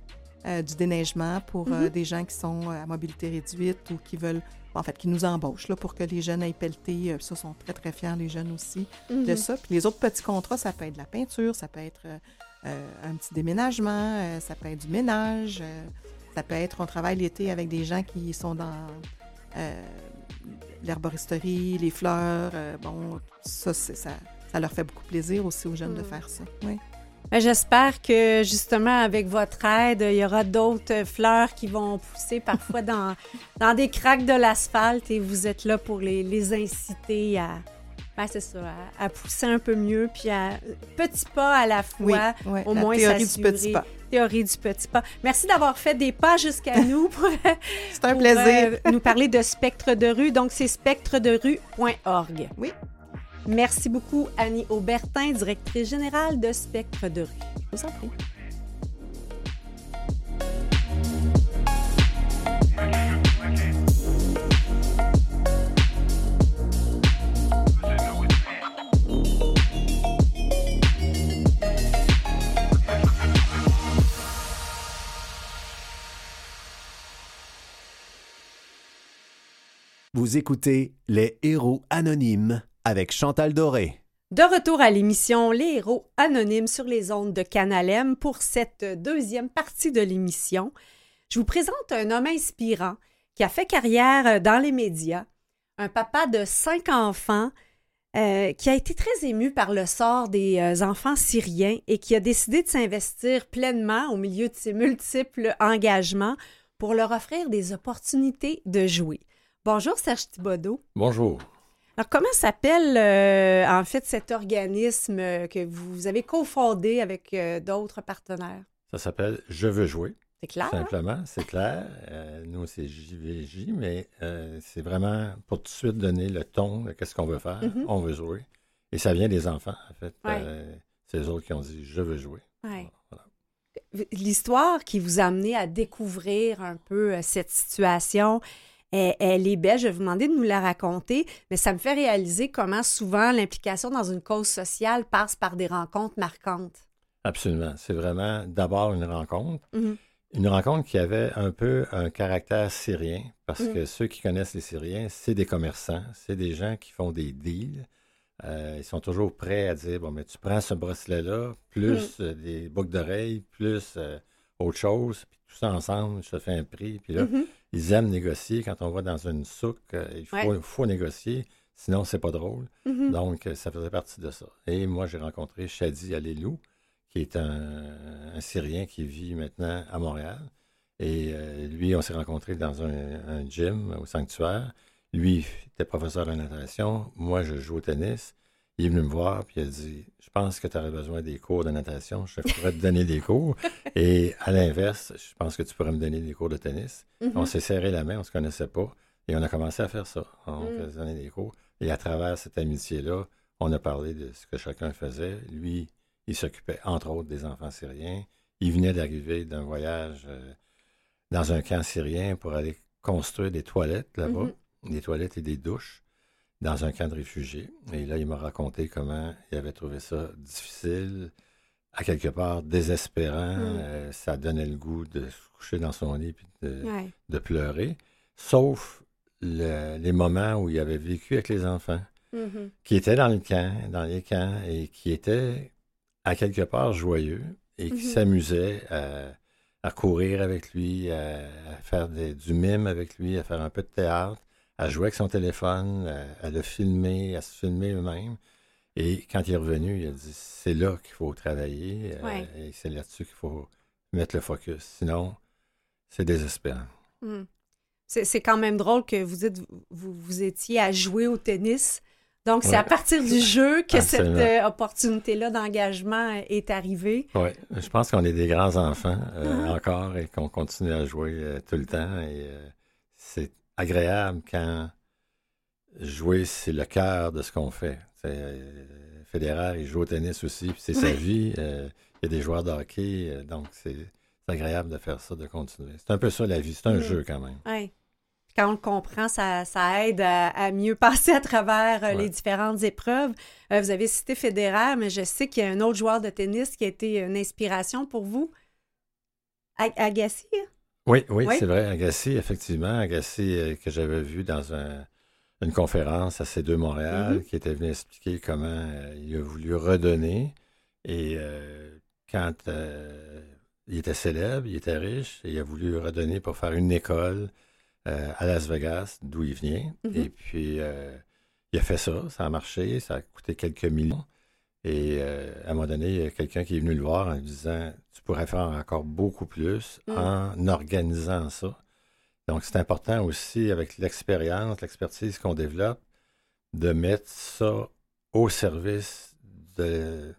euh, du déneigement pour euh, Mhm. des gens qui sont à mobilité réduite ou qui veulent, en fait, qui nous embauchent là, pour que les jeunes aillent pelleter. Ça, sont très, très fiers, les jeunes aussi de Mhm. ça. Puis les autres petits contrats, ça peut être de la peinture, ça peut être un petit déménagement, ça peut être du ménage, ça peut être, on travaille l'été avec des gens qui sont dans l'herboristerie, les fleurs. bon, ça, c'est- ça, ça leur fait beaucoup plaisir aussi aux jeunes de Mm. faire ça. Oui. Ben, J'espère que justement avec votre aide, il y aura d'autres fleurs qui vont pousser parfois dans, dans des craques de l'asphalte et vous êtes là pour les, les inciter à, ben, c'est ça, à, à pousser un peu mieux, puis à petit pas à la Oui, fois. oui, au la moins théorie du petit pas. Théorie du petit pas. Merci d'avoir fait des pas jusqu'à nous pour, C'est un pour, plaisir. euh, nous parler de spectre de rue. Donc, c'est spectrederue.org. Oui. Merci beaucoup, Annie Aubertin, directrice générale de Spectre de rue. Vous en. Vous écoutez Les Héros Anonymes avec Chantal Doré. De retour à l'émission Les héros anonymes sur les ondes de Canal M pour cette deuxième partie de l'émission. Je vous présente un homme inspirant qui a fait carrière dans les médias, un papa de cinq enfants euh, qui a été très ému par le sort des euh, enfants syriens et qui a décidé de s'investir pleinement au milieu de ses multiples engagements pour leur offrir des opportunités de jouer. Bonjour Serge Thibodeau. Bonjour. Alors, comment s'appelle euh, en fait cet organisme euh, que vous avez cofondé avec euh, d'autres partenaires? Ça s'appelle Je veux jouer, C'est clair? hein? simplement, c'est clair. Euh, nous, c'est JVJ, mais c'est vraiment pour tout de suite donner le ton de qu'est-ce qu'on veut faire. Mhm. On veut jouer. Et ça vient des enfants, en fait. Ouais. C'est eux autres qui ont dit Je veux jouer. Ouais. Voilà. L'histoire qui vous a amené à découvrir un peu cette situation, elle, elle est belle. Je vais vous demander de nous la raconter, mais ça me fait réaliser comment souvent l'implication dans une cause sociale passe par des rencontres marquantes. Absolument. C'est vraiment d'abord une rencontre. Mhm. Une rencontre qui avait un peu un caractère syrien, parce Mhm. que ceux qui connaissent les Syriens, c'est des commerçants, c'est des gens qui font des deals. Euh, ils sont toujours prêts à dire, bon, mais tu prends ce bracelet-là, plus euh, des boucles d'oreilles, plus euh, autre chose, puis tout ça ensemble, je te fais un prix. Puis là, Mhm. Ils aiment négocier. Quand on va dans une souk, euh, il faut, Ouais. faut négocier, sinon c'est pas drôle. Mhm. Donc, euh, ça faisait partie de ça. Et moi, j'ai rencontré Shadi Alelou, qui est un, un Syrien qui vit maintenant à Montréal. Et euh, lui, on s'est rencontrés dans un, un gym au sanctuaire. Lui était professeur de natation. Moi, je joue au tennis. Il est venu me voir, puis il a dit Je pense que tu aurais besoin des cours de natation. Je pourrais te donner des cours. Et à l'inverse, je pense que tu pourrais me donner des cours de tennis. Mhm. On s'est serré la main, on ne se connaissait pas. Et on a commencé à faire ça. On Mm. faisait donner des cours. Et à travers cette amitié-là, On a parlé de ce que chacun faisait. Lui, il s'occupait entre autres des enfants syriens. Il venait d'arriver d'un voyage euh, dans un camp syrien pour aller construire des toilettes là-bas, Mhm. des toilettes et des douches dans un camp de réfugiés. Et là, il m'a raconté comment il avait trouvé ça difficile, à quelque part désespérant. Mm. Euh, ça donnait le goût de se coucher dans son lit et de, Ouais. de pleurer, sauf le- les moments où il avait vécu avec les enfants, Mhm. qui étaient dans le camp, dans les camps, et qui étaient à quelque part joyeux et qui Mhm. s'amusaient à, à courir avec lui, à, à faire des- du mime avec lui, à faire un peu de théâtre, à jouer avec son téléphone, à, à le filmer, à se filmer eux-mêmes. Et quand il est revenu, il a dit c'est là qu'il faut travailler euh, et c'est là-dessus qu'il faut mettre le focus. Sinon, c'est désespérant. Mm. C'est quand même drôle que vous dites vous, vous étiez à jouer au tennis. Donc, c'est Ouais. à partir du jeu que cette euh, opportunité-là d'engagement est arrivée. Oui, je pense qu'on est des grands enfants euh, Ah. encore et qu'on continue à jouer euh, tout le temps. Et euh, agréable quand jouer, c'est le cœur de ce qu'on fait. Euh, Federer, il joue au tennis aussi, puis c'est sa Oui. vie. Euh, il y a des joueurs de hockey, euh, donc c'est agréable de faire ça, de continuer. C'est un peu ça la vie, c'est un jeu quand même. Ouais. Quand on le comprend, ça, ça aide à, à mieux passer à travers euh, les différentes épreuves. Vous avez cité Federer, mais je sais qu'il y a un autre joueur de tennis qui a été une inspiration pour vous. A- Agassi? Oui, oui, Oui. c'est vrai. Agassi, effectivement. Agassi, euh, que j'avais vu dans un- une conférence à C2 Montréal, Mhm. qui était venu expliquer comment euh, il a voulu redonner. Et euh, quand il était célèbre, il était riche, et il a voulu redonner pour faire une école à Las Vegas, d'où il vient. Mhm. Et puis, il a fait ça, ça a marché, ça a coûté quelques millions. Et euh, à un moment donné, il y a quelqu'un qui est venu le voir en lui disant Tu pourrais faire encore beaucoup plus Mm. en organisant ça. Donc, c'est important aussi, avec l'expérience, l'expertise qu'on développe, de mettre ça au service de,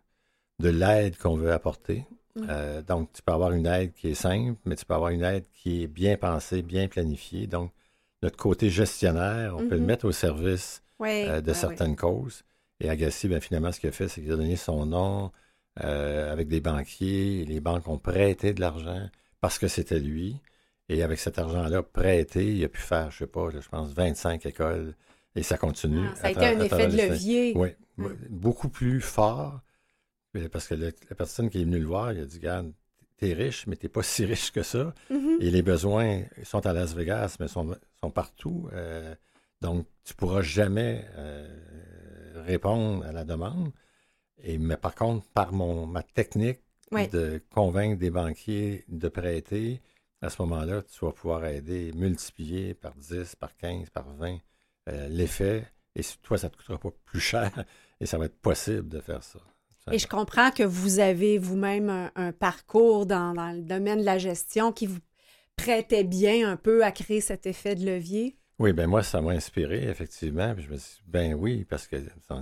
de l'aide qu'on veut apporter. Mm. Euh, donc, tu peux avoir une aide qui est simple, mais tu peux avoir une aide qui est bien pensée, bien planifiée. Donc, notre côté gestionnaire, on peut le Mhm. mettre au service Oui. euh, de certaines causes. Et Agassi, ben, finalement, ce qu'il a fait, c'est qu'il a donné son nom euh, avec des banquiers. Les banques ont prêté de l'argent parce que c'était lui. Et avec cet argent-là prêté, il a pu faire, je sais pas, je pense, 25 écoles. Et ça continue. Ah, ça a été un effet de levier. Oui, Mm. beaucoup plus fort. Parce que le- la personne qui est venue le voir, il a dit, regarde, t'es riche, mais t'es pas si riche que ça. Mhm. Et les besoins sont à Las Vegas, mais sont, sont partout. Euh, donc, tu pourras jamais euh, répondre à la demande. Et, mais par contre, par mon, ma technique de convaincre des banquiers de prêter, à ce moment-là, tu vas pouvoir aider, multiplier par 10, par 15, par 20 euh, l'effet. Et toi, ça ne te coûtera pas plus cher et ça va être possible de faire ça. Et je comprends que vous avez vous-même un, un parcours dans, dans le domaine de la gestion qui vous prêtait bien un peu à créer cet effet de levier. Oui, ben moi, ça m'a inspiré, effectivement. Puis je me suis dit, ben oui, parce que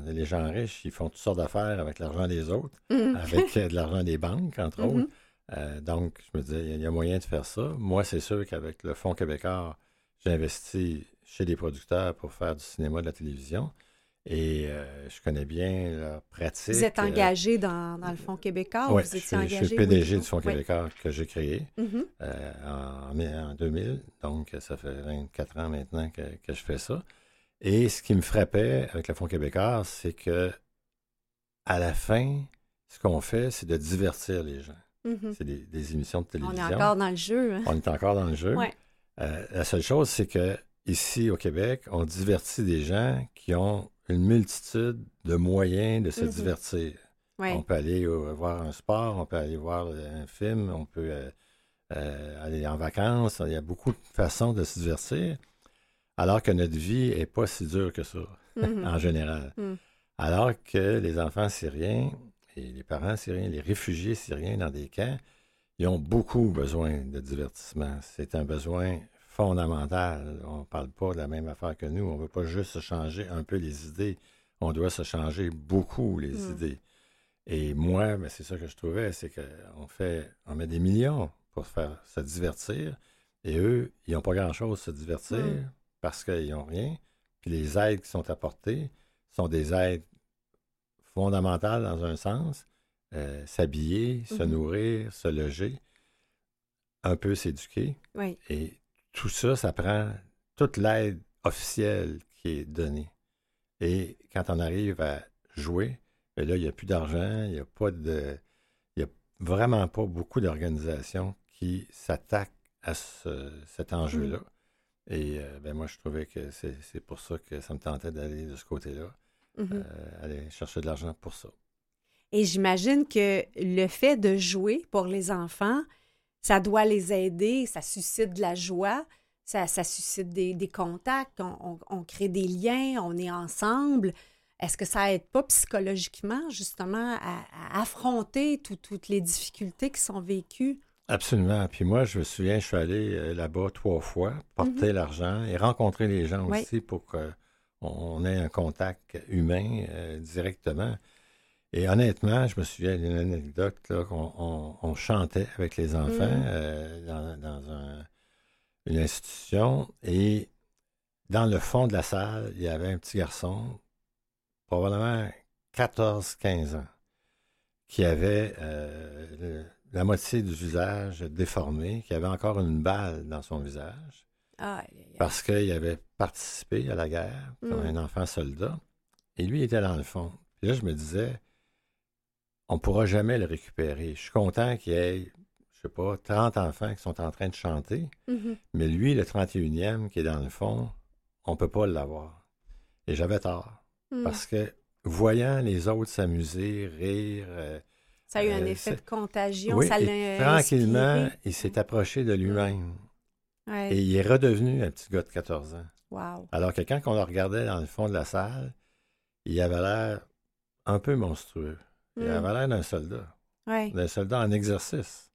les gens riches, ils font toutes sortes d'affaires avec l'argent des autres, Mhm. avec euh, de l'argent des banques, entre Mhm. autres. Euh, donc, je me disais, il y a- il y a moyen de faire ça. Moi, c'est sûr qu'avec le Fonds québécois, j'ai investi chez des producteurs pour faire du cinéma, de la télévision. Et euh, je connais bien leur pratique. Vous êtes euh, engagé dans, dans le Fonds québécois ou ouais, vous étiez suis, je engagé? suis PDG oui, du Fonds oui. québécois que j'ai créé Mhm. euh, en, en 2000. Donc, ça fait 24 ans maintenant que, que je fais ça. Et ce qui me frappait avec le Fonds québécois, c'est que à la fin, ce qu'on fait, c'est de divertir les gens. Mhm. C'est des, des émissions de On télévision. est encore dans le jeu. hein? On est encore dans le jeu. Ouais. Euh, la seule chose, c'est que ici au Québec, on divertit des gens qui ont une multitude de moyens de se Mhm. divertir. Ouais. On peut aller euh, voir un sport, on peut aller voir un film, on peut euh, euh, aller en vacances. Il y a beaucoup de façons de se divertir, alors que notre vie n'est pas si dure que ça, Mhm. en général. Mm. Alors que les enfants syriens et les parents syriens, les réfugiés syriens dans des camps, ils ont beaucoup besoin de divertissement. C'est un besoin fondamental. On ne parle pas de la même affaire que nous. On ne veut pas juste se changer un peu les idées. On doit se changer beaucoup les Mm. idées. Et moi, ben, c'est ça que je trouvais, c'est qu'on fait, on met des millions pour faire se divertir. Et eux, ils n'ont pas grand-chose à se divertir Mm. parce qu'ils n'ont rien. Puis les aides qui sont apportées sont des aides fondamentales dans un sens. Euh, s'habiller, se Mhm. nourrir, se loger, un peu s'éduquer. Oui. Et tout ça, ça prend toute l'aide officielle qui est donnée. Et quand on arrive à jouer, ben là, il n'y a plus d'argent, il n'y a pas de. Il n'y a vraiment pas beaucoup d'organisations qui s'attaquent à ce- cet enjeu-là. Et euh, ben moi, je trouvais que c'est pour ça que ça me tentait d'aller de ce côté-là, Mhm. euh, aller chercher de l'argent pour ça. Et j'imagine que le fait de jouer pour les enfants, ça doit les aider, ça suscite de la joie, ça, ça suscite des, des contacts, on, on- on crée des liens, on est ensemble. Est-ce que ça aide pas psychologiquement, justement, à, à affronter tout- toutes les difficultés qui sont vécues? Absolument. Puis moi, je me souviens, je suis allé euh, là-bas trois fois, porter l'argent et rencontrer les gens Oui. aussi pour qu'on on ait un contact humain euh, directement. Et honnêtement, je me souviens d'une anecdote là, qu'on on- on chantait avec les enfants Mhm. euh, dans, dans un- une institution et dans le fond de la salle, il y avait un petit garçon, probablement 14-15 ans, qui avait euh, le- la moitié du visage déformé, qui avait encore une balle dans son visage, Ah, parce qu'il avait participé à la guerre comme Mm. un enfant soldat, et lui était dans le fond. Puis là, je me disais, on ne pourra jamais le récupérer. Je suis content qu'il y ait, je sais pas, 30 enfants qui sont en train de chanter, Mhm. mais lui, le 31e qui est dans le fond, on ne peut pas l'avoir. Et j'avais tort, Mm. parce que voyant les autres s'amuser, rire, euh, Ça a eu un euh, effet de contagion, oui, ça et tranquillement, inspiré. il s'est approché de lui-même. Ouais. Et il est redevenu un petit gars de 14 ans. Wow. Alors que quand on le regardait dans le fond de la salle, il avait l'air un peu monstrueux. Il avait l'air d'un soldat, Ouais. d'un soldat en exercice,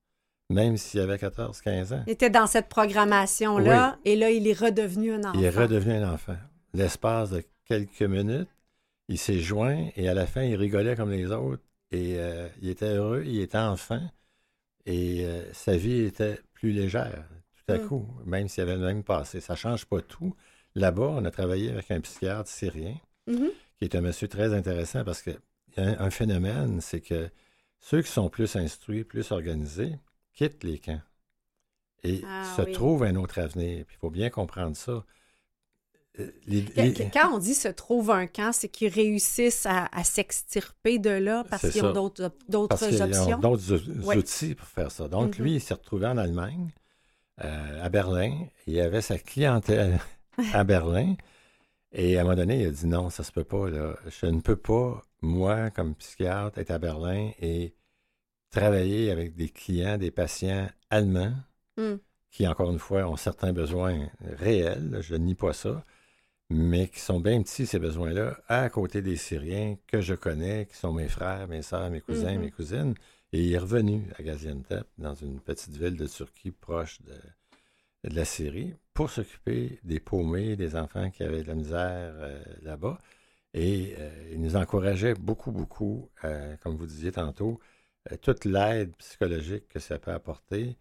même s'il avait 14-15 ans. Il était dans cette programmation-là, et là, il est redevenu un enfant. Il est redevenu un enfant. L'espace de quelques minutes, il s'est joint et à la fin, il rigolait comme les autres et euh, il était heureux, il était enfant et euh, sa vie était plus légère tout à Mm. coup, même s'il avait le même passé. Ça change pas tout. Là-bas, on a travaillé avec un psychiatre syrien Mhm. qui est un monsieur très intéressant parce a un, un phénomène, c'est que ceux qui sont plus instruits, plus organisés, quittent les camps et Ah se oui. trouvent un autre avenir. Puis il faut bien comprendre ça. Euh, les- les- Quand on dit se trouve un camp, c'est qu'ils réussissent à, à s'extirper de là parce qu'ils ont d'autres d'autres options? d'autres Ouais. outils pour faire ça. Donc, Mhm. lui, il s'est retrouvé en Allemagne, euh, à Berlin. Il avait sa clientèle à Berlin. Et à un moment donné, il a dit non, ça se peut pas. Là. Je ne peux pas, moi, comme psychiatre, être à Berlin et travailler avec des clients, des patients allemands Mm. qui, encore une fois, ont certains besoins réels, je ne nie pas ça, mais qui sont bien petits, ces besoins-là, à côté des Syriens que je connais, qui sont mes frères, mes sœurs, mes cousins, Mhm. mes cousines. Et il est revenu à Gaziantep, dans une petite ville de Turquie proche de, de la Syrie, pour s'occuper des paumés, des enfants qui avaient de la misère euh, là-bas. Et euh, il nous encourageait beaucoup, beaucoup, euh, comme vous disiez tantôt, euh, toute l'aide psychologique que ça peut apporter.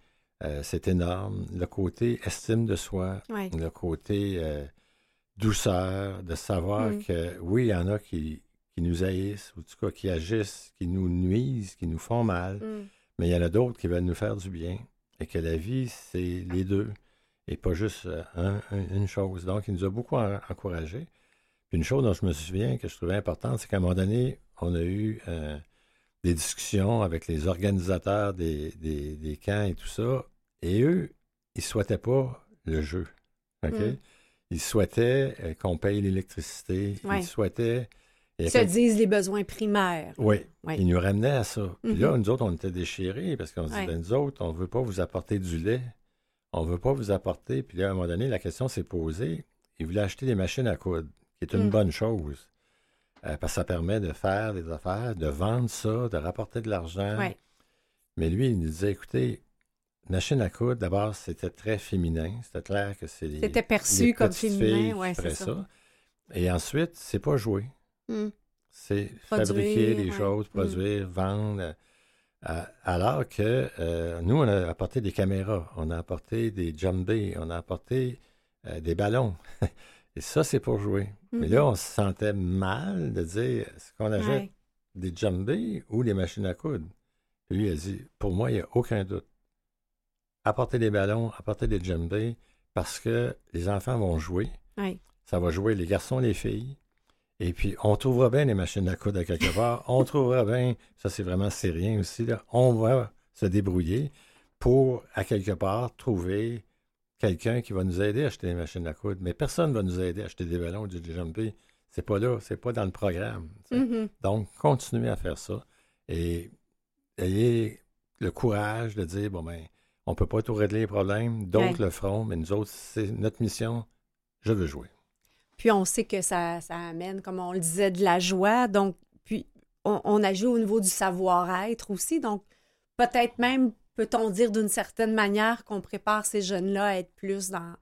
c'est énorme. Le côté estime de soi, Ouais. le côté douceur, de savoir Mm. que oui, il y en a qui, qui nous haïssent, ou en tout cas qui agissent, qui nous nuisent, qui nous font mal, Mm. mais il y en a d'autres qui veulent nous faire du bien. Et que la vie, c'est les deux, et pas juste euh, un- un- une chose. Donc, il nous a beaucoup en- encouragés. Puis une chose dont je me souviens que je trouvais importante, c'est qu'à un moment donné, on a eu euh, des discussions avec les organisateurs des, des- des camps et tout ça, et eux, ils souhaitaient pas le jeu. OK? Mm. Ils souhaitaient euh, qu'on paye l'électricité. Ouais. Ils souhaitaient. Ils se disent les besoins primaires. oui, ils nous ramenaient à ça. Puis Mhm. là, nous autres, on était déchirés parce qu'on se dit, Ouais. ben, nous autres, on ne veut pas vous apporter du lait. On ne veut pas vous apporter. Puis là, à un moment donné, la question s'est posée. Ils voulaient acheter des machines à coudre, qui est une Mm. bonne chose. Euh, parce que ça permet de faire des affaires, de vendre ça, de rapporter de l'argent. Ouais. Mais lui, il nous disait, écoutez, machine à coudre, d'abord, c'était très féminin. C'était clair que c'est les, C'était perçu les comme féminin, ouais, c'est feraient ça. Et ensuite, c'est pas jouer. Mm. C'est fabriquer des ouais. choses, Mm. produire, vendre. Euh, alors que euh, nous, on a apporté des caméras, on a apporté des jumbés, on a apporté euh, des ballons. Et ça, c'est pour jouer. Mais là, on se sentait mal de dire ce qu'on achète Ouais. des djembés ou des machines à coudre? Lui, il a dit, pour moi, il n'y a aucun doute. Apporter des ballons, apporter des djembés, parce que les enfants vont jouer. Ça va jouer les garçons, les filles. Et puis, on trouvera bien les machines à coudre à quelque part. on trouvera bien, ça c'est vraiment syrien aussi, là, on va se débrouiller pour, à quelque part, trouver quelqu'un qui va nous aider à acheter des machines à coudre. Mais personne ne va nous aider à acheter des ballons ou du jumpé. C'est pas là, c'est pas dans le programme. Mhm. Donc, continuez à faire ça et ayez le courage de dire, bon ben, on peut pas tout régler les problèmes, d'autres Ouais. le feront, mais nous autres, c'est notre mission, je veux jouer. Puis on sait que ça, ça amène, comme on le disait, de la joie. Donc, puis on, on agit au niveau du savoir-être aussi. Donc, peut-être même, peut-on dire d'une certaine manière qu'on prépare ces jeunes-là à être plus dans,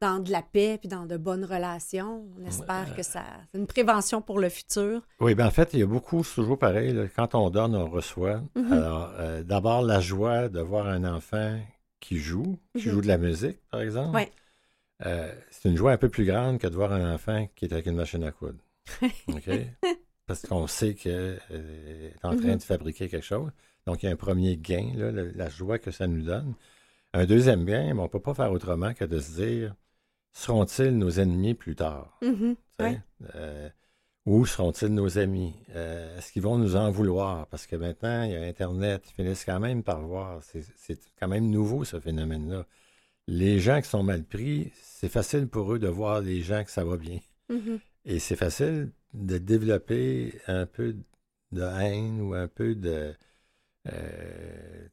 dans de la paix puis dans de bonnes relations. On espère que ça. C'est une prévention pour le futur. Oui, bien en fait, il y a beaucoup, c'est toujours pareil, là, quand on donne, on reçoit. Mhm. Alors, euh, d'abord, la joie de voir un enfant qui joue, qui Mhm. joue de la musique, par exemple. Ouais. Euh, c'est une joie un peu plus grande que de voir un enfant qui est avec une machine à coudre. Parce qu'on sait qu'il est en train Mhm. de fabriquer quelque chose. Donc, il y a un premier gain, là, le- la joie que ça nous donne. Un deuxième gain, mais on ne peut pas faire autrement que de se dire seront-ils nos ennemis plus tard? Mhm. sais? Ouais. Euh, où seront-ils nos amis? Euh, Est-ce qu'ils vont nous en vouloir? Parce que maintenant, il y a Internet, ils finissent quand même par voir. C'est quand même nouveau, ce phénomène-là. Les gens qui sont mal pris, c'est facile pour eux de voir les gens que ça va bien. Mhm. Et c'est facile de développer un peu de haine ou un peu de... euh,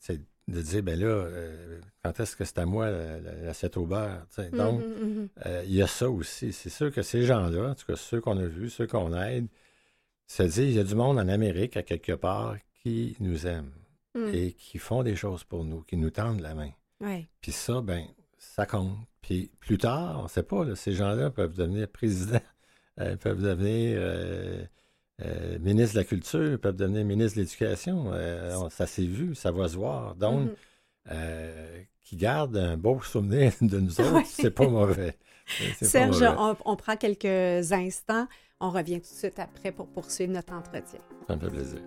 de dire, ben là, euh, quand est-ce que c'est à moi la- la- l'assiette au beurre? tu sais? Donc, Mhm, mhm. euh, il y a ça aussi. C'est sûr que ces gens-là, en tout cas ceux qu'on a vus, ceux qu'on aide, se disent, il y a du monde en Amérique, à quelque part, qui nous aime Mhm. et qui font des choses pour nous, qui nous tendent la main. Ouais. Puis ça, ben, ça compte. Puis plus tard, on ne sait pas, là, ces gens-là peuvent devenir présidents, euh, peuvent devenir euh, euh, ministre de la Culture, peuvent devenir ministre de l'Éducation. On- ça s'est vu, ça va se voir. Donc, Mhm. euh, qui gardent un beau souvenir de nous autres, Ouais. c'est pas mauvais. Pas Serge, mauvais. on, on prend quelques instants. On revient tout de suite après pour poursuivre notre entretien. Ça me fait plaisir.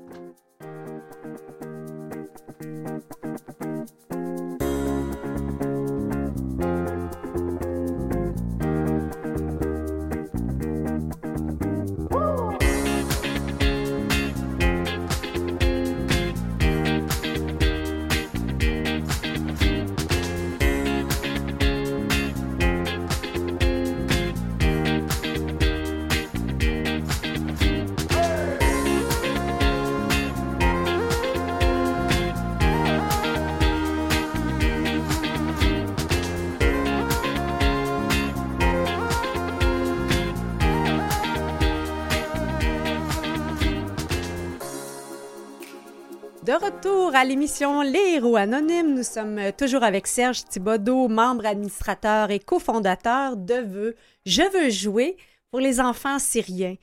Retour à l'émission Les Héros Anonymes, nous sommes euh, toujours avec Serge Thibodeau, membre administrateur et cofondateur de Vœux Je veux jouer pour les enfants syriens.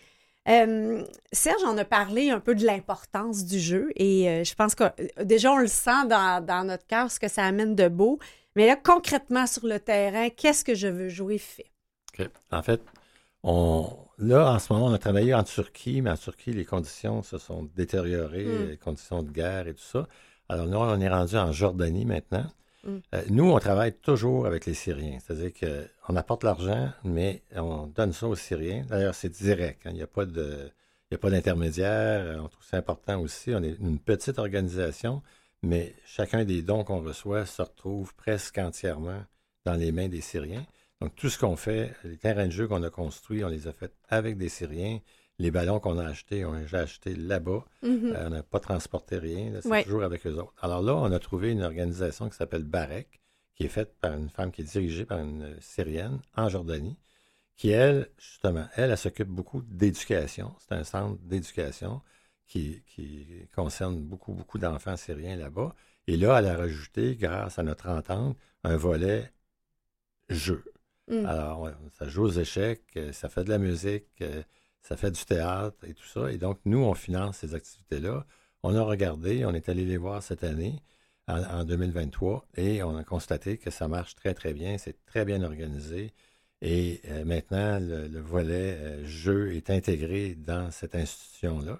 Euh, Serge en a parlé un peu de l'importance du jeu et euh, je pense que déjà on le sent dans, notre cœur ce que ça amène de beau. Mais là, concrètement sur le terrain, qu'est-ce que je veux jouer fait? En fait, on, là, en ce moment, on a travaillé en Turquie, mais en Turquie, les conditions se sont détériorées, Mm. les conditions de guerre et tout ça. Alors, nous, on est rendu en Jordanie maintenant. Mm. Euh, nous, on travaille toujours avec les Syriens. C'est-à-dire qu'on apporte l'argent, mais on donne ça aux Syriens. D'ailleurs, c'est direct. hein. Il n'y a pas de. Il n'y a pas d'intermédiaire. On trouve ça important aussi. On est une petite organisation, mais chacun des dons qu'on reçoit se retrouve presque entièrement dans les mains des Syriens. Donc, tout ce qu'on fait, les terrains de jeu qu'on a construits, on les a faits avec des Syriens. Les ballons qu'on a achetés, on les a achetés là-bas. Mhm. Euh, on n'a pas transporté rien. C'est Ouais. toujours avec eux autres. Alors là, on a trouvé une organisation qui s'appelle Barek, qui est faite par une femme qui est dirigée par une Syrienne en Jordanie, qui, elle, justement, elle, elle, s'occupe beaucoup d'éducation. C'est un centre d'éducation qui, qui concerne beaucoup, beaucoup d'enfants syriens là-bas. Et là, elle a rajouté, grâce à notre entente, un volet jeu. Mm. Alors, ça joue aux échecs, euh, ça fait de la musique, euh, ça fait du théâtre et tout ça. Et donc, nous, on finance ces activités-là. On a regardé, on est allé les voir cette année, en, en 2023, et on a constaté que ça marche très, très bien. C'est très bien organisé. Et euh, maintenant, le, le volet jeu est intégré dans cette institution-là.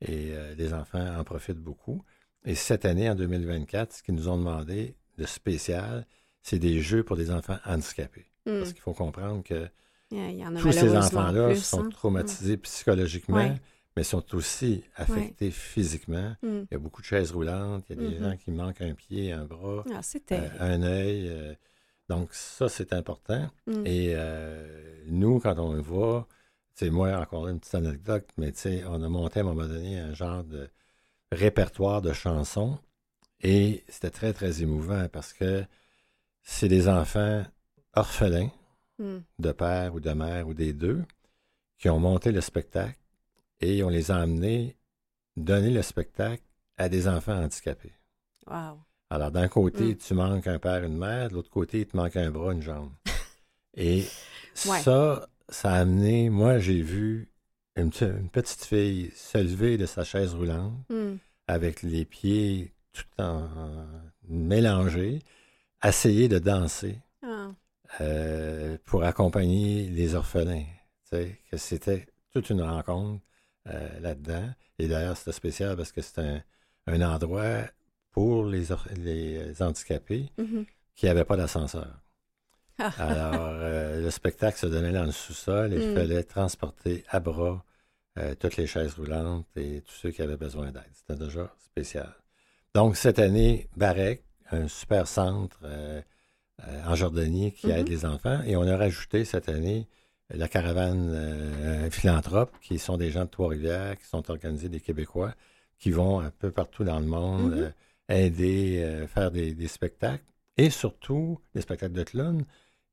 et les enfants en profitent beaucoup. Et cette année, en 2024, ce qu'ils nous ont demandé de spécial, c'est des jeux pour des enfants handicapés. Hmm. Parce qu'il faut comprendre que en a tous ces enfants-là sont hein. traumatisés psychologiquement, Ouais. mais sont aussi affectés physiquement. Mm. Il y a beaucoup de chaises roulantes, il y a des Mhm. gens qui manquent un pied, un bras, Ah, euh, un œil. euh, donc ça, c'est important. Mm. Et euh, nous, quand on le voit, c'est moi, encore une petite anecdote, mais on a monté à un moment donné un genre de répertoire de chansons et c'était très, très émouvant parce que c'est des enfants orphelins Mm. de père ou de mère ou des deux qui ont monté le spectacle et on les a amenés donner le spectacle à des enfants handicapés. Wow. Alors, d'un côté, Mm. tu manques un père, une mère, de l'autre côté, il te manque un bras, une jambe. Et Ouais. ça, ça a amené, moi, j'ai vu une, pe- une petite fille se lever de sa chaise roulante Mm. avec les pieds tout en, mélangés, essayer de danser. Euh, pour accompagner les orphelins. Que c'était toute une rencontre euh, là-dedans. Et d'ailleurs, c'était spécial parce que c'est un, un endroit pour les, les handicapés Mhm. qui n'avaient pas d'ascenseur. Ah. Alors, euh, le spectacle se donnait dans le sous-sol et il Mm. fallait transporter à bras euh, toutes les chaises roulantes et tous ceux qui avaient besoin d'aide. C'était déjà spécial. Donc, cette année, Barek, un super centre euh, euh, en Jordanie qui Mhm. aide les enfants. Et on a rajouté cette année la caravane euh, philanthrope, qui sont des gens de Trois-Rivières, qui sont organisés des Québécois, qui vont un peu partout dans le monde Mhm. euh, aider, euh, faire des, des spectacles, et surtout des spectacles de clowns,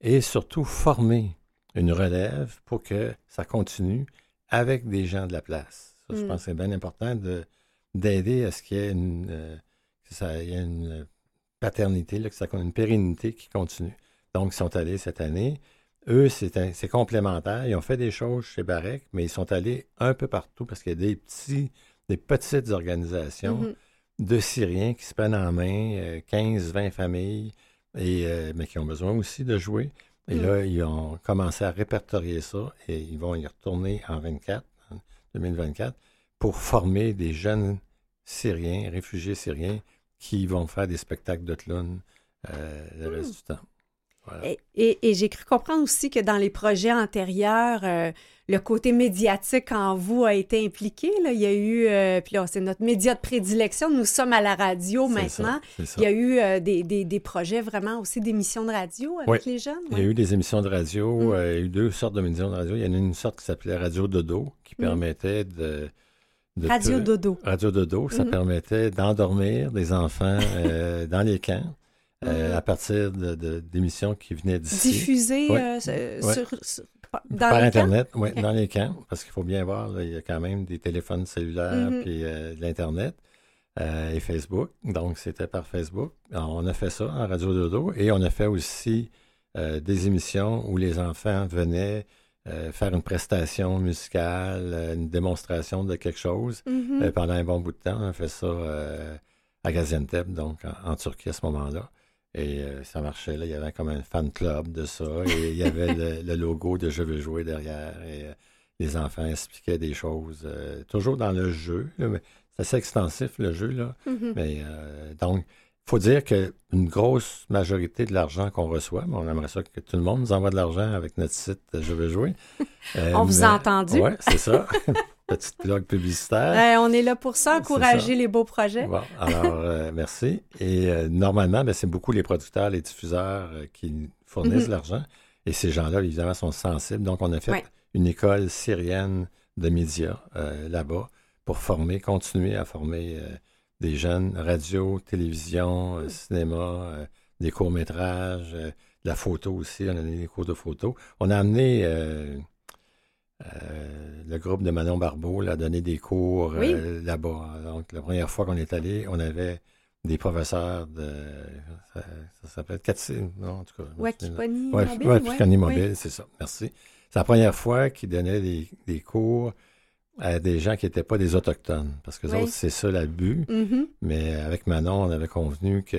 et surtout former une relève pour que ça continue avec des gens de la place. Ça, je Mm. pense que c'est bien important de, d'aider à ce qu'il y ait une, euh, que ça, il y ait une paternité, là, que ça ait une pérennité qui continue. Donc, ils sont allés cette année. Eux, c'est, complémentaire. Ils ont fait des choses chez Barek, mais ils sont allés un peu partout parce qu'il y a des petits, des petites organisations Mhm. de Syriens qui se prennent en main, euh, 15, 20 familles, et, euh, mais qui ont besoin aussi de jouer. Et Mm. là, ils ont commencé à répertorier ça et ils vont y retourner en 24, en 2024, pour former des jeunes Syriens, réfugiés syriens, qui vont faire des spectacles de euh, le Mm. reste du temps. Voilà. Et, et- et j'ai cru comprendre aussi que dans les projets antérieurs, euh, le côté médiatique en vous a été impliqué. Là. Il y a eu, euh, puis là, c'est notre média de prédilection. Nous sommes à la radio maintenant. ça, c'est ça. Il y a eu euh, des, des- des projets vraiment aussi d'émissions de radio avec les jeunes. Il y a eu des émissions de radio, Mm. euh, il y a eu deux sortes d'émissions de radio. Il y en a une sorte qui s'appelait Radio Dodo, qui Mm. permettait de... Radio peu- Dodo. Radio Dodo, ça Mhm. permettait d'endormir des enfants euh, dans les camps euh, à partir de- de- d'émissions qui venaient d'ici. Diffusé Ouais. euh, sur, Ouais. sur- sur- dans Par les Internet, oui, dans les camps, parce qu'il faut bien voir, là, il y a quand même des téléphones cellulaires Mhm. puis euh, de l'Internet et Facebook. Donc, c'était par Facebook. Alors, on a fait ça en Radio Dodo et on a fait aussi des émissions où les enfants venaient euh, faire une prestation musicale, euh, une démonstration de quelque chose. Mhm. Euh, pendant un bon bout de temps, on a fait ça à Gaziantep, donc en, en Turquie à ce moment-là. Et ça marchait, là. Il y avait comme un fan club de ça. Et il y avait le, le logo de Je veux jouer derrière. Et les enfants expliquaient des choses, toujours dans le jeu. c'est assez extensif, le jeu, là. Mhm. Mais donc, faut dire qu'une grosse majorité de l'argent qu'on reçoit, mais on aimerait ça que tout le monde nous envoie de l'argent avec notre site euh, Je veux jouer. Euh, On vous a entendu. Oui, c'est ça. Petite blog publicitaire. Euh, on est là pour ça, encourager ça. les beaux projets. Bon, alors, euh, merci. Et euh, normalement, ben, c'est beaucoup les producteurs, les diffuseurs euh, qui fournissent Mhm. l'argent. Et ces gens-là, évidemment, sont sensibles. Donc, on a fait Ouais. une école syrienne de médias euh, là-bas pour former, continuer à former euh, des jeunes radio, télévision, euh, cinéma, euh, des courts-métrages, euh, de la photo aussi. On a donné des cours de photo. On a amené le groupe de Manon Barbeau là, a donné des cours Oui. là-bas. Donc, la première fois qu'on est allé, on avait des professeurs de. Ça, ça s'appelle Cathy. Non, en tout cas. Ouais, ouais, ouais. Mobile, c'est ça. Merci. C'est la première fois qu'ils donnaient des, des cours à des gens qui n'étaient pas des Autochtones. Parce que Oui. c'est ça le but. Mhm. Mais avec Manon, on avait convenu que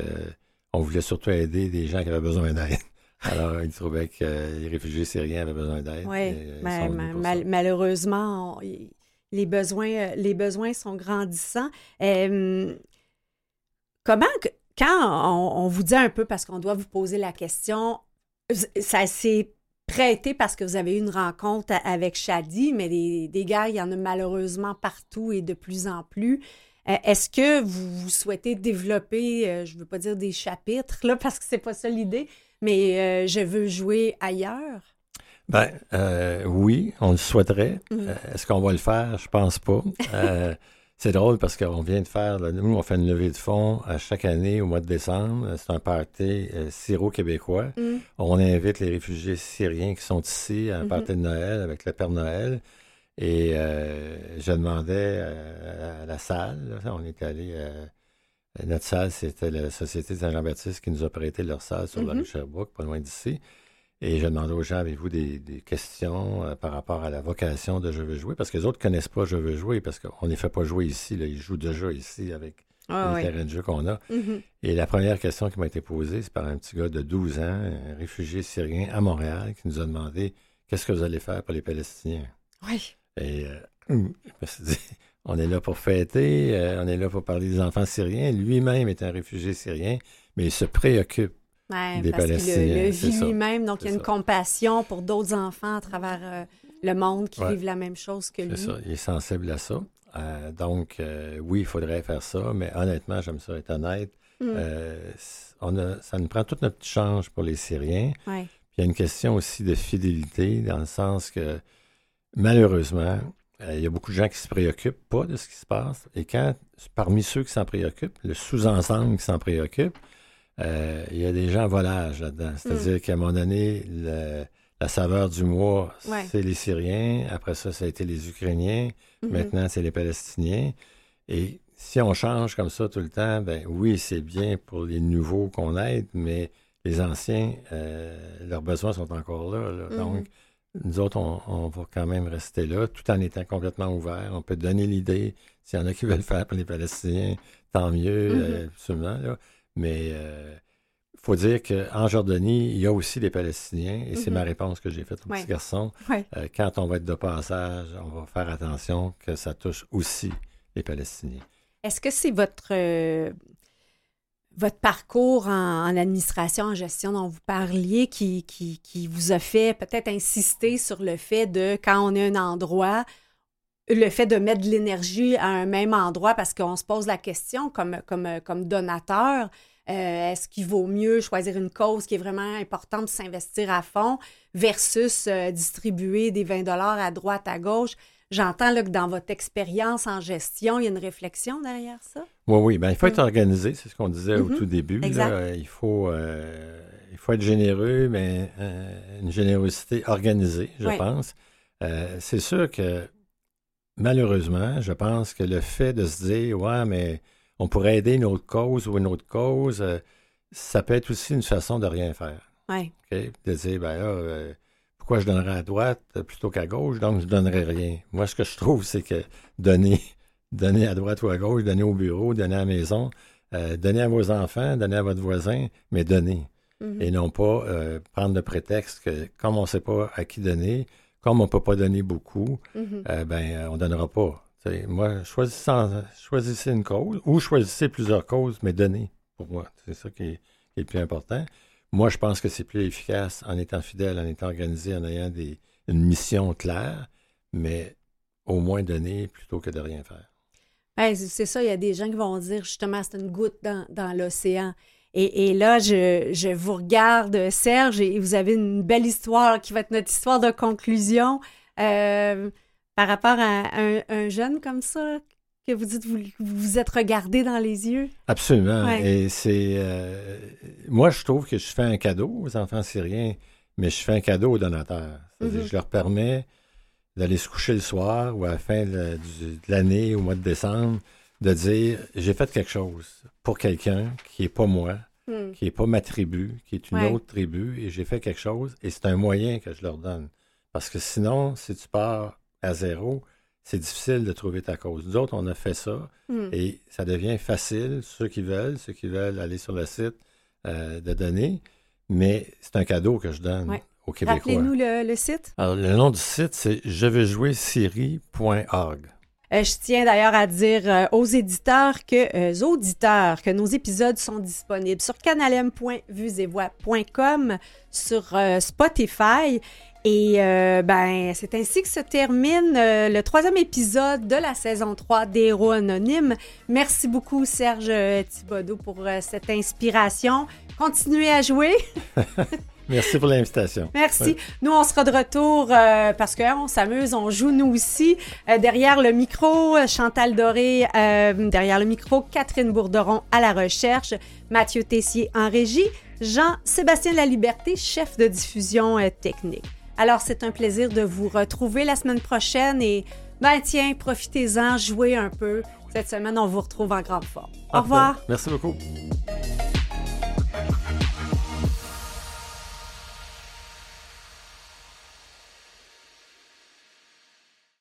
on voulait surtout aider des gens qui avaient besoin d'aide. Alors, ils trouvaient que les réfugiés syriens avaient besoin d'aide. Oui, ma- mal- ça. malheureusement, on- il les besoins, les besoins sont grandissants. Euh, comment, quand on, vous dit un peu, parce qu'on doit vous poser la question, ça s'est prêté parce que vous avez eu une rencontre avec Shadi, mais des, des guerres, il y en a malheureusement partout et de plus en plus. Euh, est-ce que vous, souhaitez développer, euh, je ne veux pas dire des chapitres, là, parce que c'est pas ça l'idée, mais euh, je veux jouer ailleurs? Ben oui, on le souhaiterait. Est-ce qu'on va le faire? Je pense pas. C'est drôle parce qu'on vient de faire, nous, on fait une levée de fonds à chaque année au mois de décembre. C'est un party euh, syro-québécois. Mm. On invite les réfugiés syriens qui sont ici à un mm-hmm. party de Noël avec le Père Noël. Et euh, je demandais euh, à, la salle, on est allé, notre salle, c'était la Société Saint-Jean-Baptiste qui nous a prêté leur salle sur la rue mm-hmm. Sherbrooke, pas loin d'ici. Et je demandais aux gens, avez-vous des, questions euh, par rapport à la vocation de Je veux jouer? Parce que les autres ne connaissent pas Je veux jouer, parce qu'on ne les fait pas jouer ici. Là. Ils jouent déjà ici avec ah les terrains de jeu qu'on a. Mm-hmm. Et la première question qui m'a été posée, c'est par un petit gars de 12 ans, un réfugié syrien à Montréal, qui nous a demandé Qu'est-ce que vous allez faire pour les Palestiniens? Oui. Et euh, je me suis dit, on est là pour fêter, euh, on est là pour parler des enfants syriens. Lui-même est un réfugié syrien, mais il se préoccupe des parce Palestiniens. Le, le vit lui-même, donc il y a une compassion pour d'autres enfants à travers euh, le monde qui vivent la même chose que lui. C'est ça, il est sensible à ça. Euh, donc, euh, oui, il faudrait faire ça, mais honnêtement, j'aime ça être honnête. Mm. on a, ça nous prend toute notre change pour les Syriens. Puis il y a une question aussi de fidélité, dans le sens que, malheureusement, il y a beaucoup de gens qui se préoccupent pas de ce qui se passe. Et quand, parmi ceux qui s'en préoccupent, le sous-ensemble qui s'en préoccupe, euh, il y a des gens volage là-dedans. C'est-à-dire mm. qu'à un moment donné, la saveur du mois, c'est les Syriens. Après ça, ça a été les Ukrainiens. Mm-hmm. Maintenant, c'est les Palestiniens. Et si on change comme ça tout le temps, ben oui, c'est bien pour les nouveaux qu'on aide, mais les anciens, euh, leurs besoins sont encore là. Mm-hmm. Donc, nous autres, on, va quand même rester là, tout en étant complètement ouverts. On peut donner l'idée. S'il y en a qui veulent faire pour les Palestiniens, tant mieux, mm-hmm. euh, absolument. Là. Mais il euh, faut dire qu'en Jordanie, il y a aussi des Palestiniens, et c'est ma mhm. réponse que j'ai faite au petit garçon. Euh, quand on va être de passage, on va faire attention que ça touche aussi les Palestiniens. Est-ce que c'est votre, euh, votre parcours en, administration, en gestion dont vous parliez qui, qui, qui vous a fait peut-être insister sur le fait de, quand on est un endroit, le fait de mettre de l'énergie à un même endroit parce qu'on se pose la question comme, comme, comme donateur, euh, est-ce qu'il vaut mieux choisir une cause qui est vraiment importante de s'investir à fond versus euh, distribuer des 20 dollars à droite, à gauche? J'entends que dans votre expérience en gestion, il y a une réflexion derrière ça. Oui, oui. Ben, il faut être mm. organisé, c'est ce qu'on disait au mm-hmm. tout début. Il, faut, euh, il faut être généreux, mais une générosité organisée, je pense. c'est sûr que malheureusement, je pense que le fait de se dire, ouais, mais on pourrait aider une autre cause ou une autre cause, euh, ça peut être aussi une façon de rien faire. Oui. De dire, ben là, euh, pourquoi je donnerais à droite plutôt qu'à gauche, donc je ne donnerais rien. Moi, ce que je trouve, c'est que donner, donner à droite ou à gauche, donner au bureau, donner à la maison, euh, donner à vos enfants, donner à votre voisin, mais donner. Mm-hmm. Et non pas prendre le prétexte que, comme on ne sait pas à qui donner, comme on ne peut pas donner beaucoup, mm-hmm. euh, ben, euh, on ne donnera pas. moi, choisissez, une cause ou choisissez plusieurs causes, mais donnez pour moi. C'est ça qui est, le plus important. Moi, je pense que c'est plus efficace en étant fidèle, en étant organisé, en ayant des, une mission claire, mais au moins donner plutôt que de rien faire. Ben, c'est ça, il y a des gens qui vont dire justement c'est une goutte dans, dans l'océan. Et, là, je, vous regarde, Serge, et vous avez une belle histoire qui va être notre histoire de conclusion euh, par rapport à un, jeune comme ça que vous dites vous vous êtes regardé dans les yeux? Absolument. Et c'est euh, moi je trouve que je fais un cadeau aux enfants syriens, mais je fais un cadeau aux donateurs. Mm-hmm. Je leur permets d'aller se coucher le soir ou à la fin de l'année, au mois de décembre, de dire j'ai fait quelque chose pour quelqu'un qui n'est pas moi, hmm. qui n'est pas ma tribu, qui est une autre tribu, et j'ai fait quelque chose, et c'est un moyen que je leur donne. Parce que sinon, si tu pars à zéro, c'est difficile de trouver ta cause. Nous autres, on a fait ça, hmm. et ça devient facile, ceux qui veulent, ceux qui veulent aller sur le site, euh, de donner, mais c'est un cadeau que je donne. Aux Québécois. Rappelez-nous le, site. Alors, le nom du site, c'est je veux jouer Syrie.org. Euh, je tiens d'ailleurs à dire euh, aux éditeurs que, euh, auditeurs, que nos épisodes sont disponibles sur canalem.vusevoix.com, sur Spotify. Et ben, c'est ainsi que se termine le troisième épisode de la saison 3 des Héros Anonymes. Merci beaucoup, Serge Thibodeau, pour cette inspiration. Continuez à jouer. Merci pour l'invitation. Merci. Ouais. Nous, on sera de retour euh, parce qu'on s'amuse, on joue nous aussi. Euh, derrière le micro, euh, Chantal Doré, euh, derrière le micro, Catherine Bourderon à la recherche, Mathieu Tessier en régie, Jean-Sébastien Laliberté, chef de diffusion technique. Alors, c'est un plaisir de vous retrouver la semaine prochaine et, ben tiens, profitez-en, jouez un peu. Cette semaine, on vous retrouve en grande forme. Au revoir. Merci beaucoup.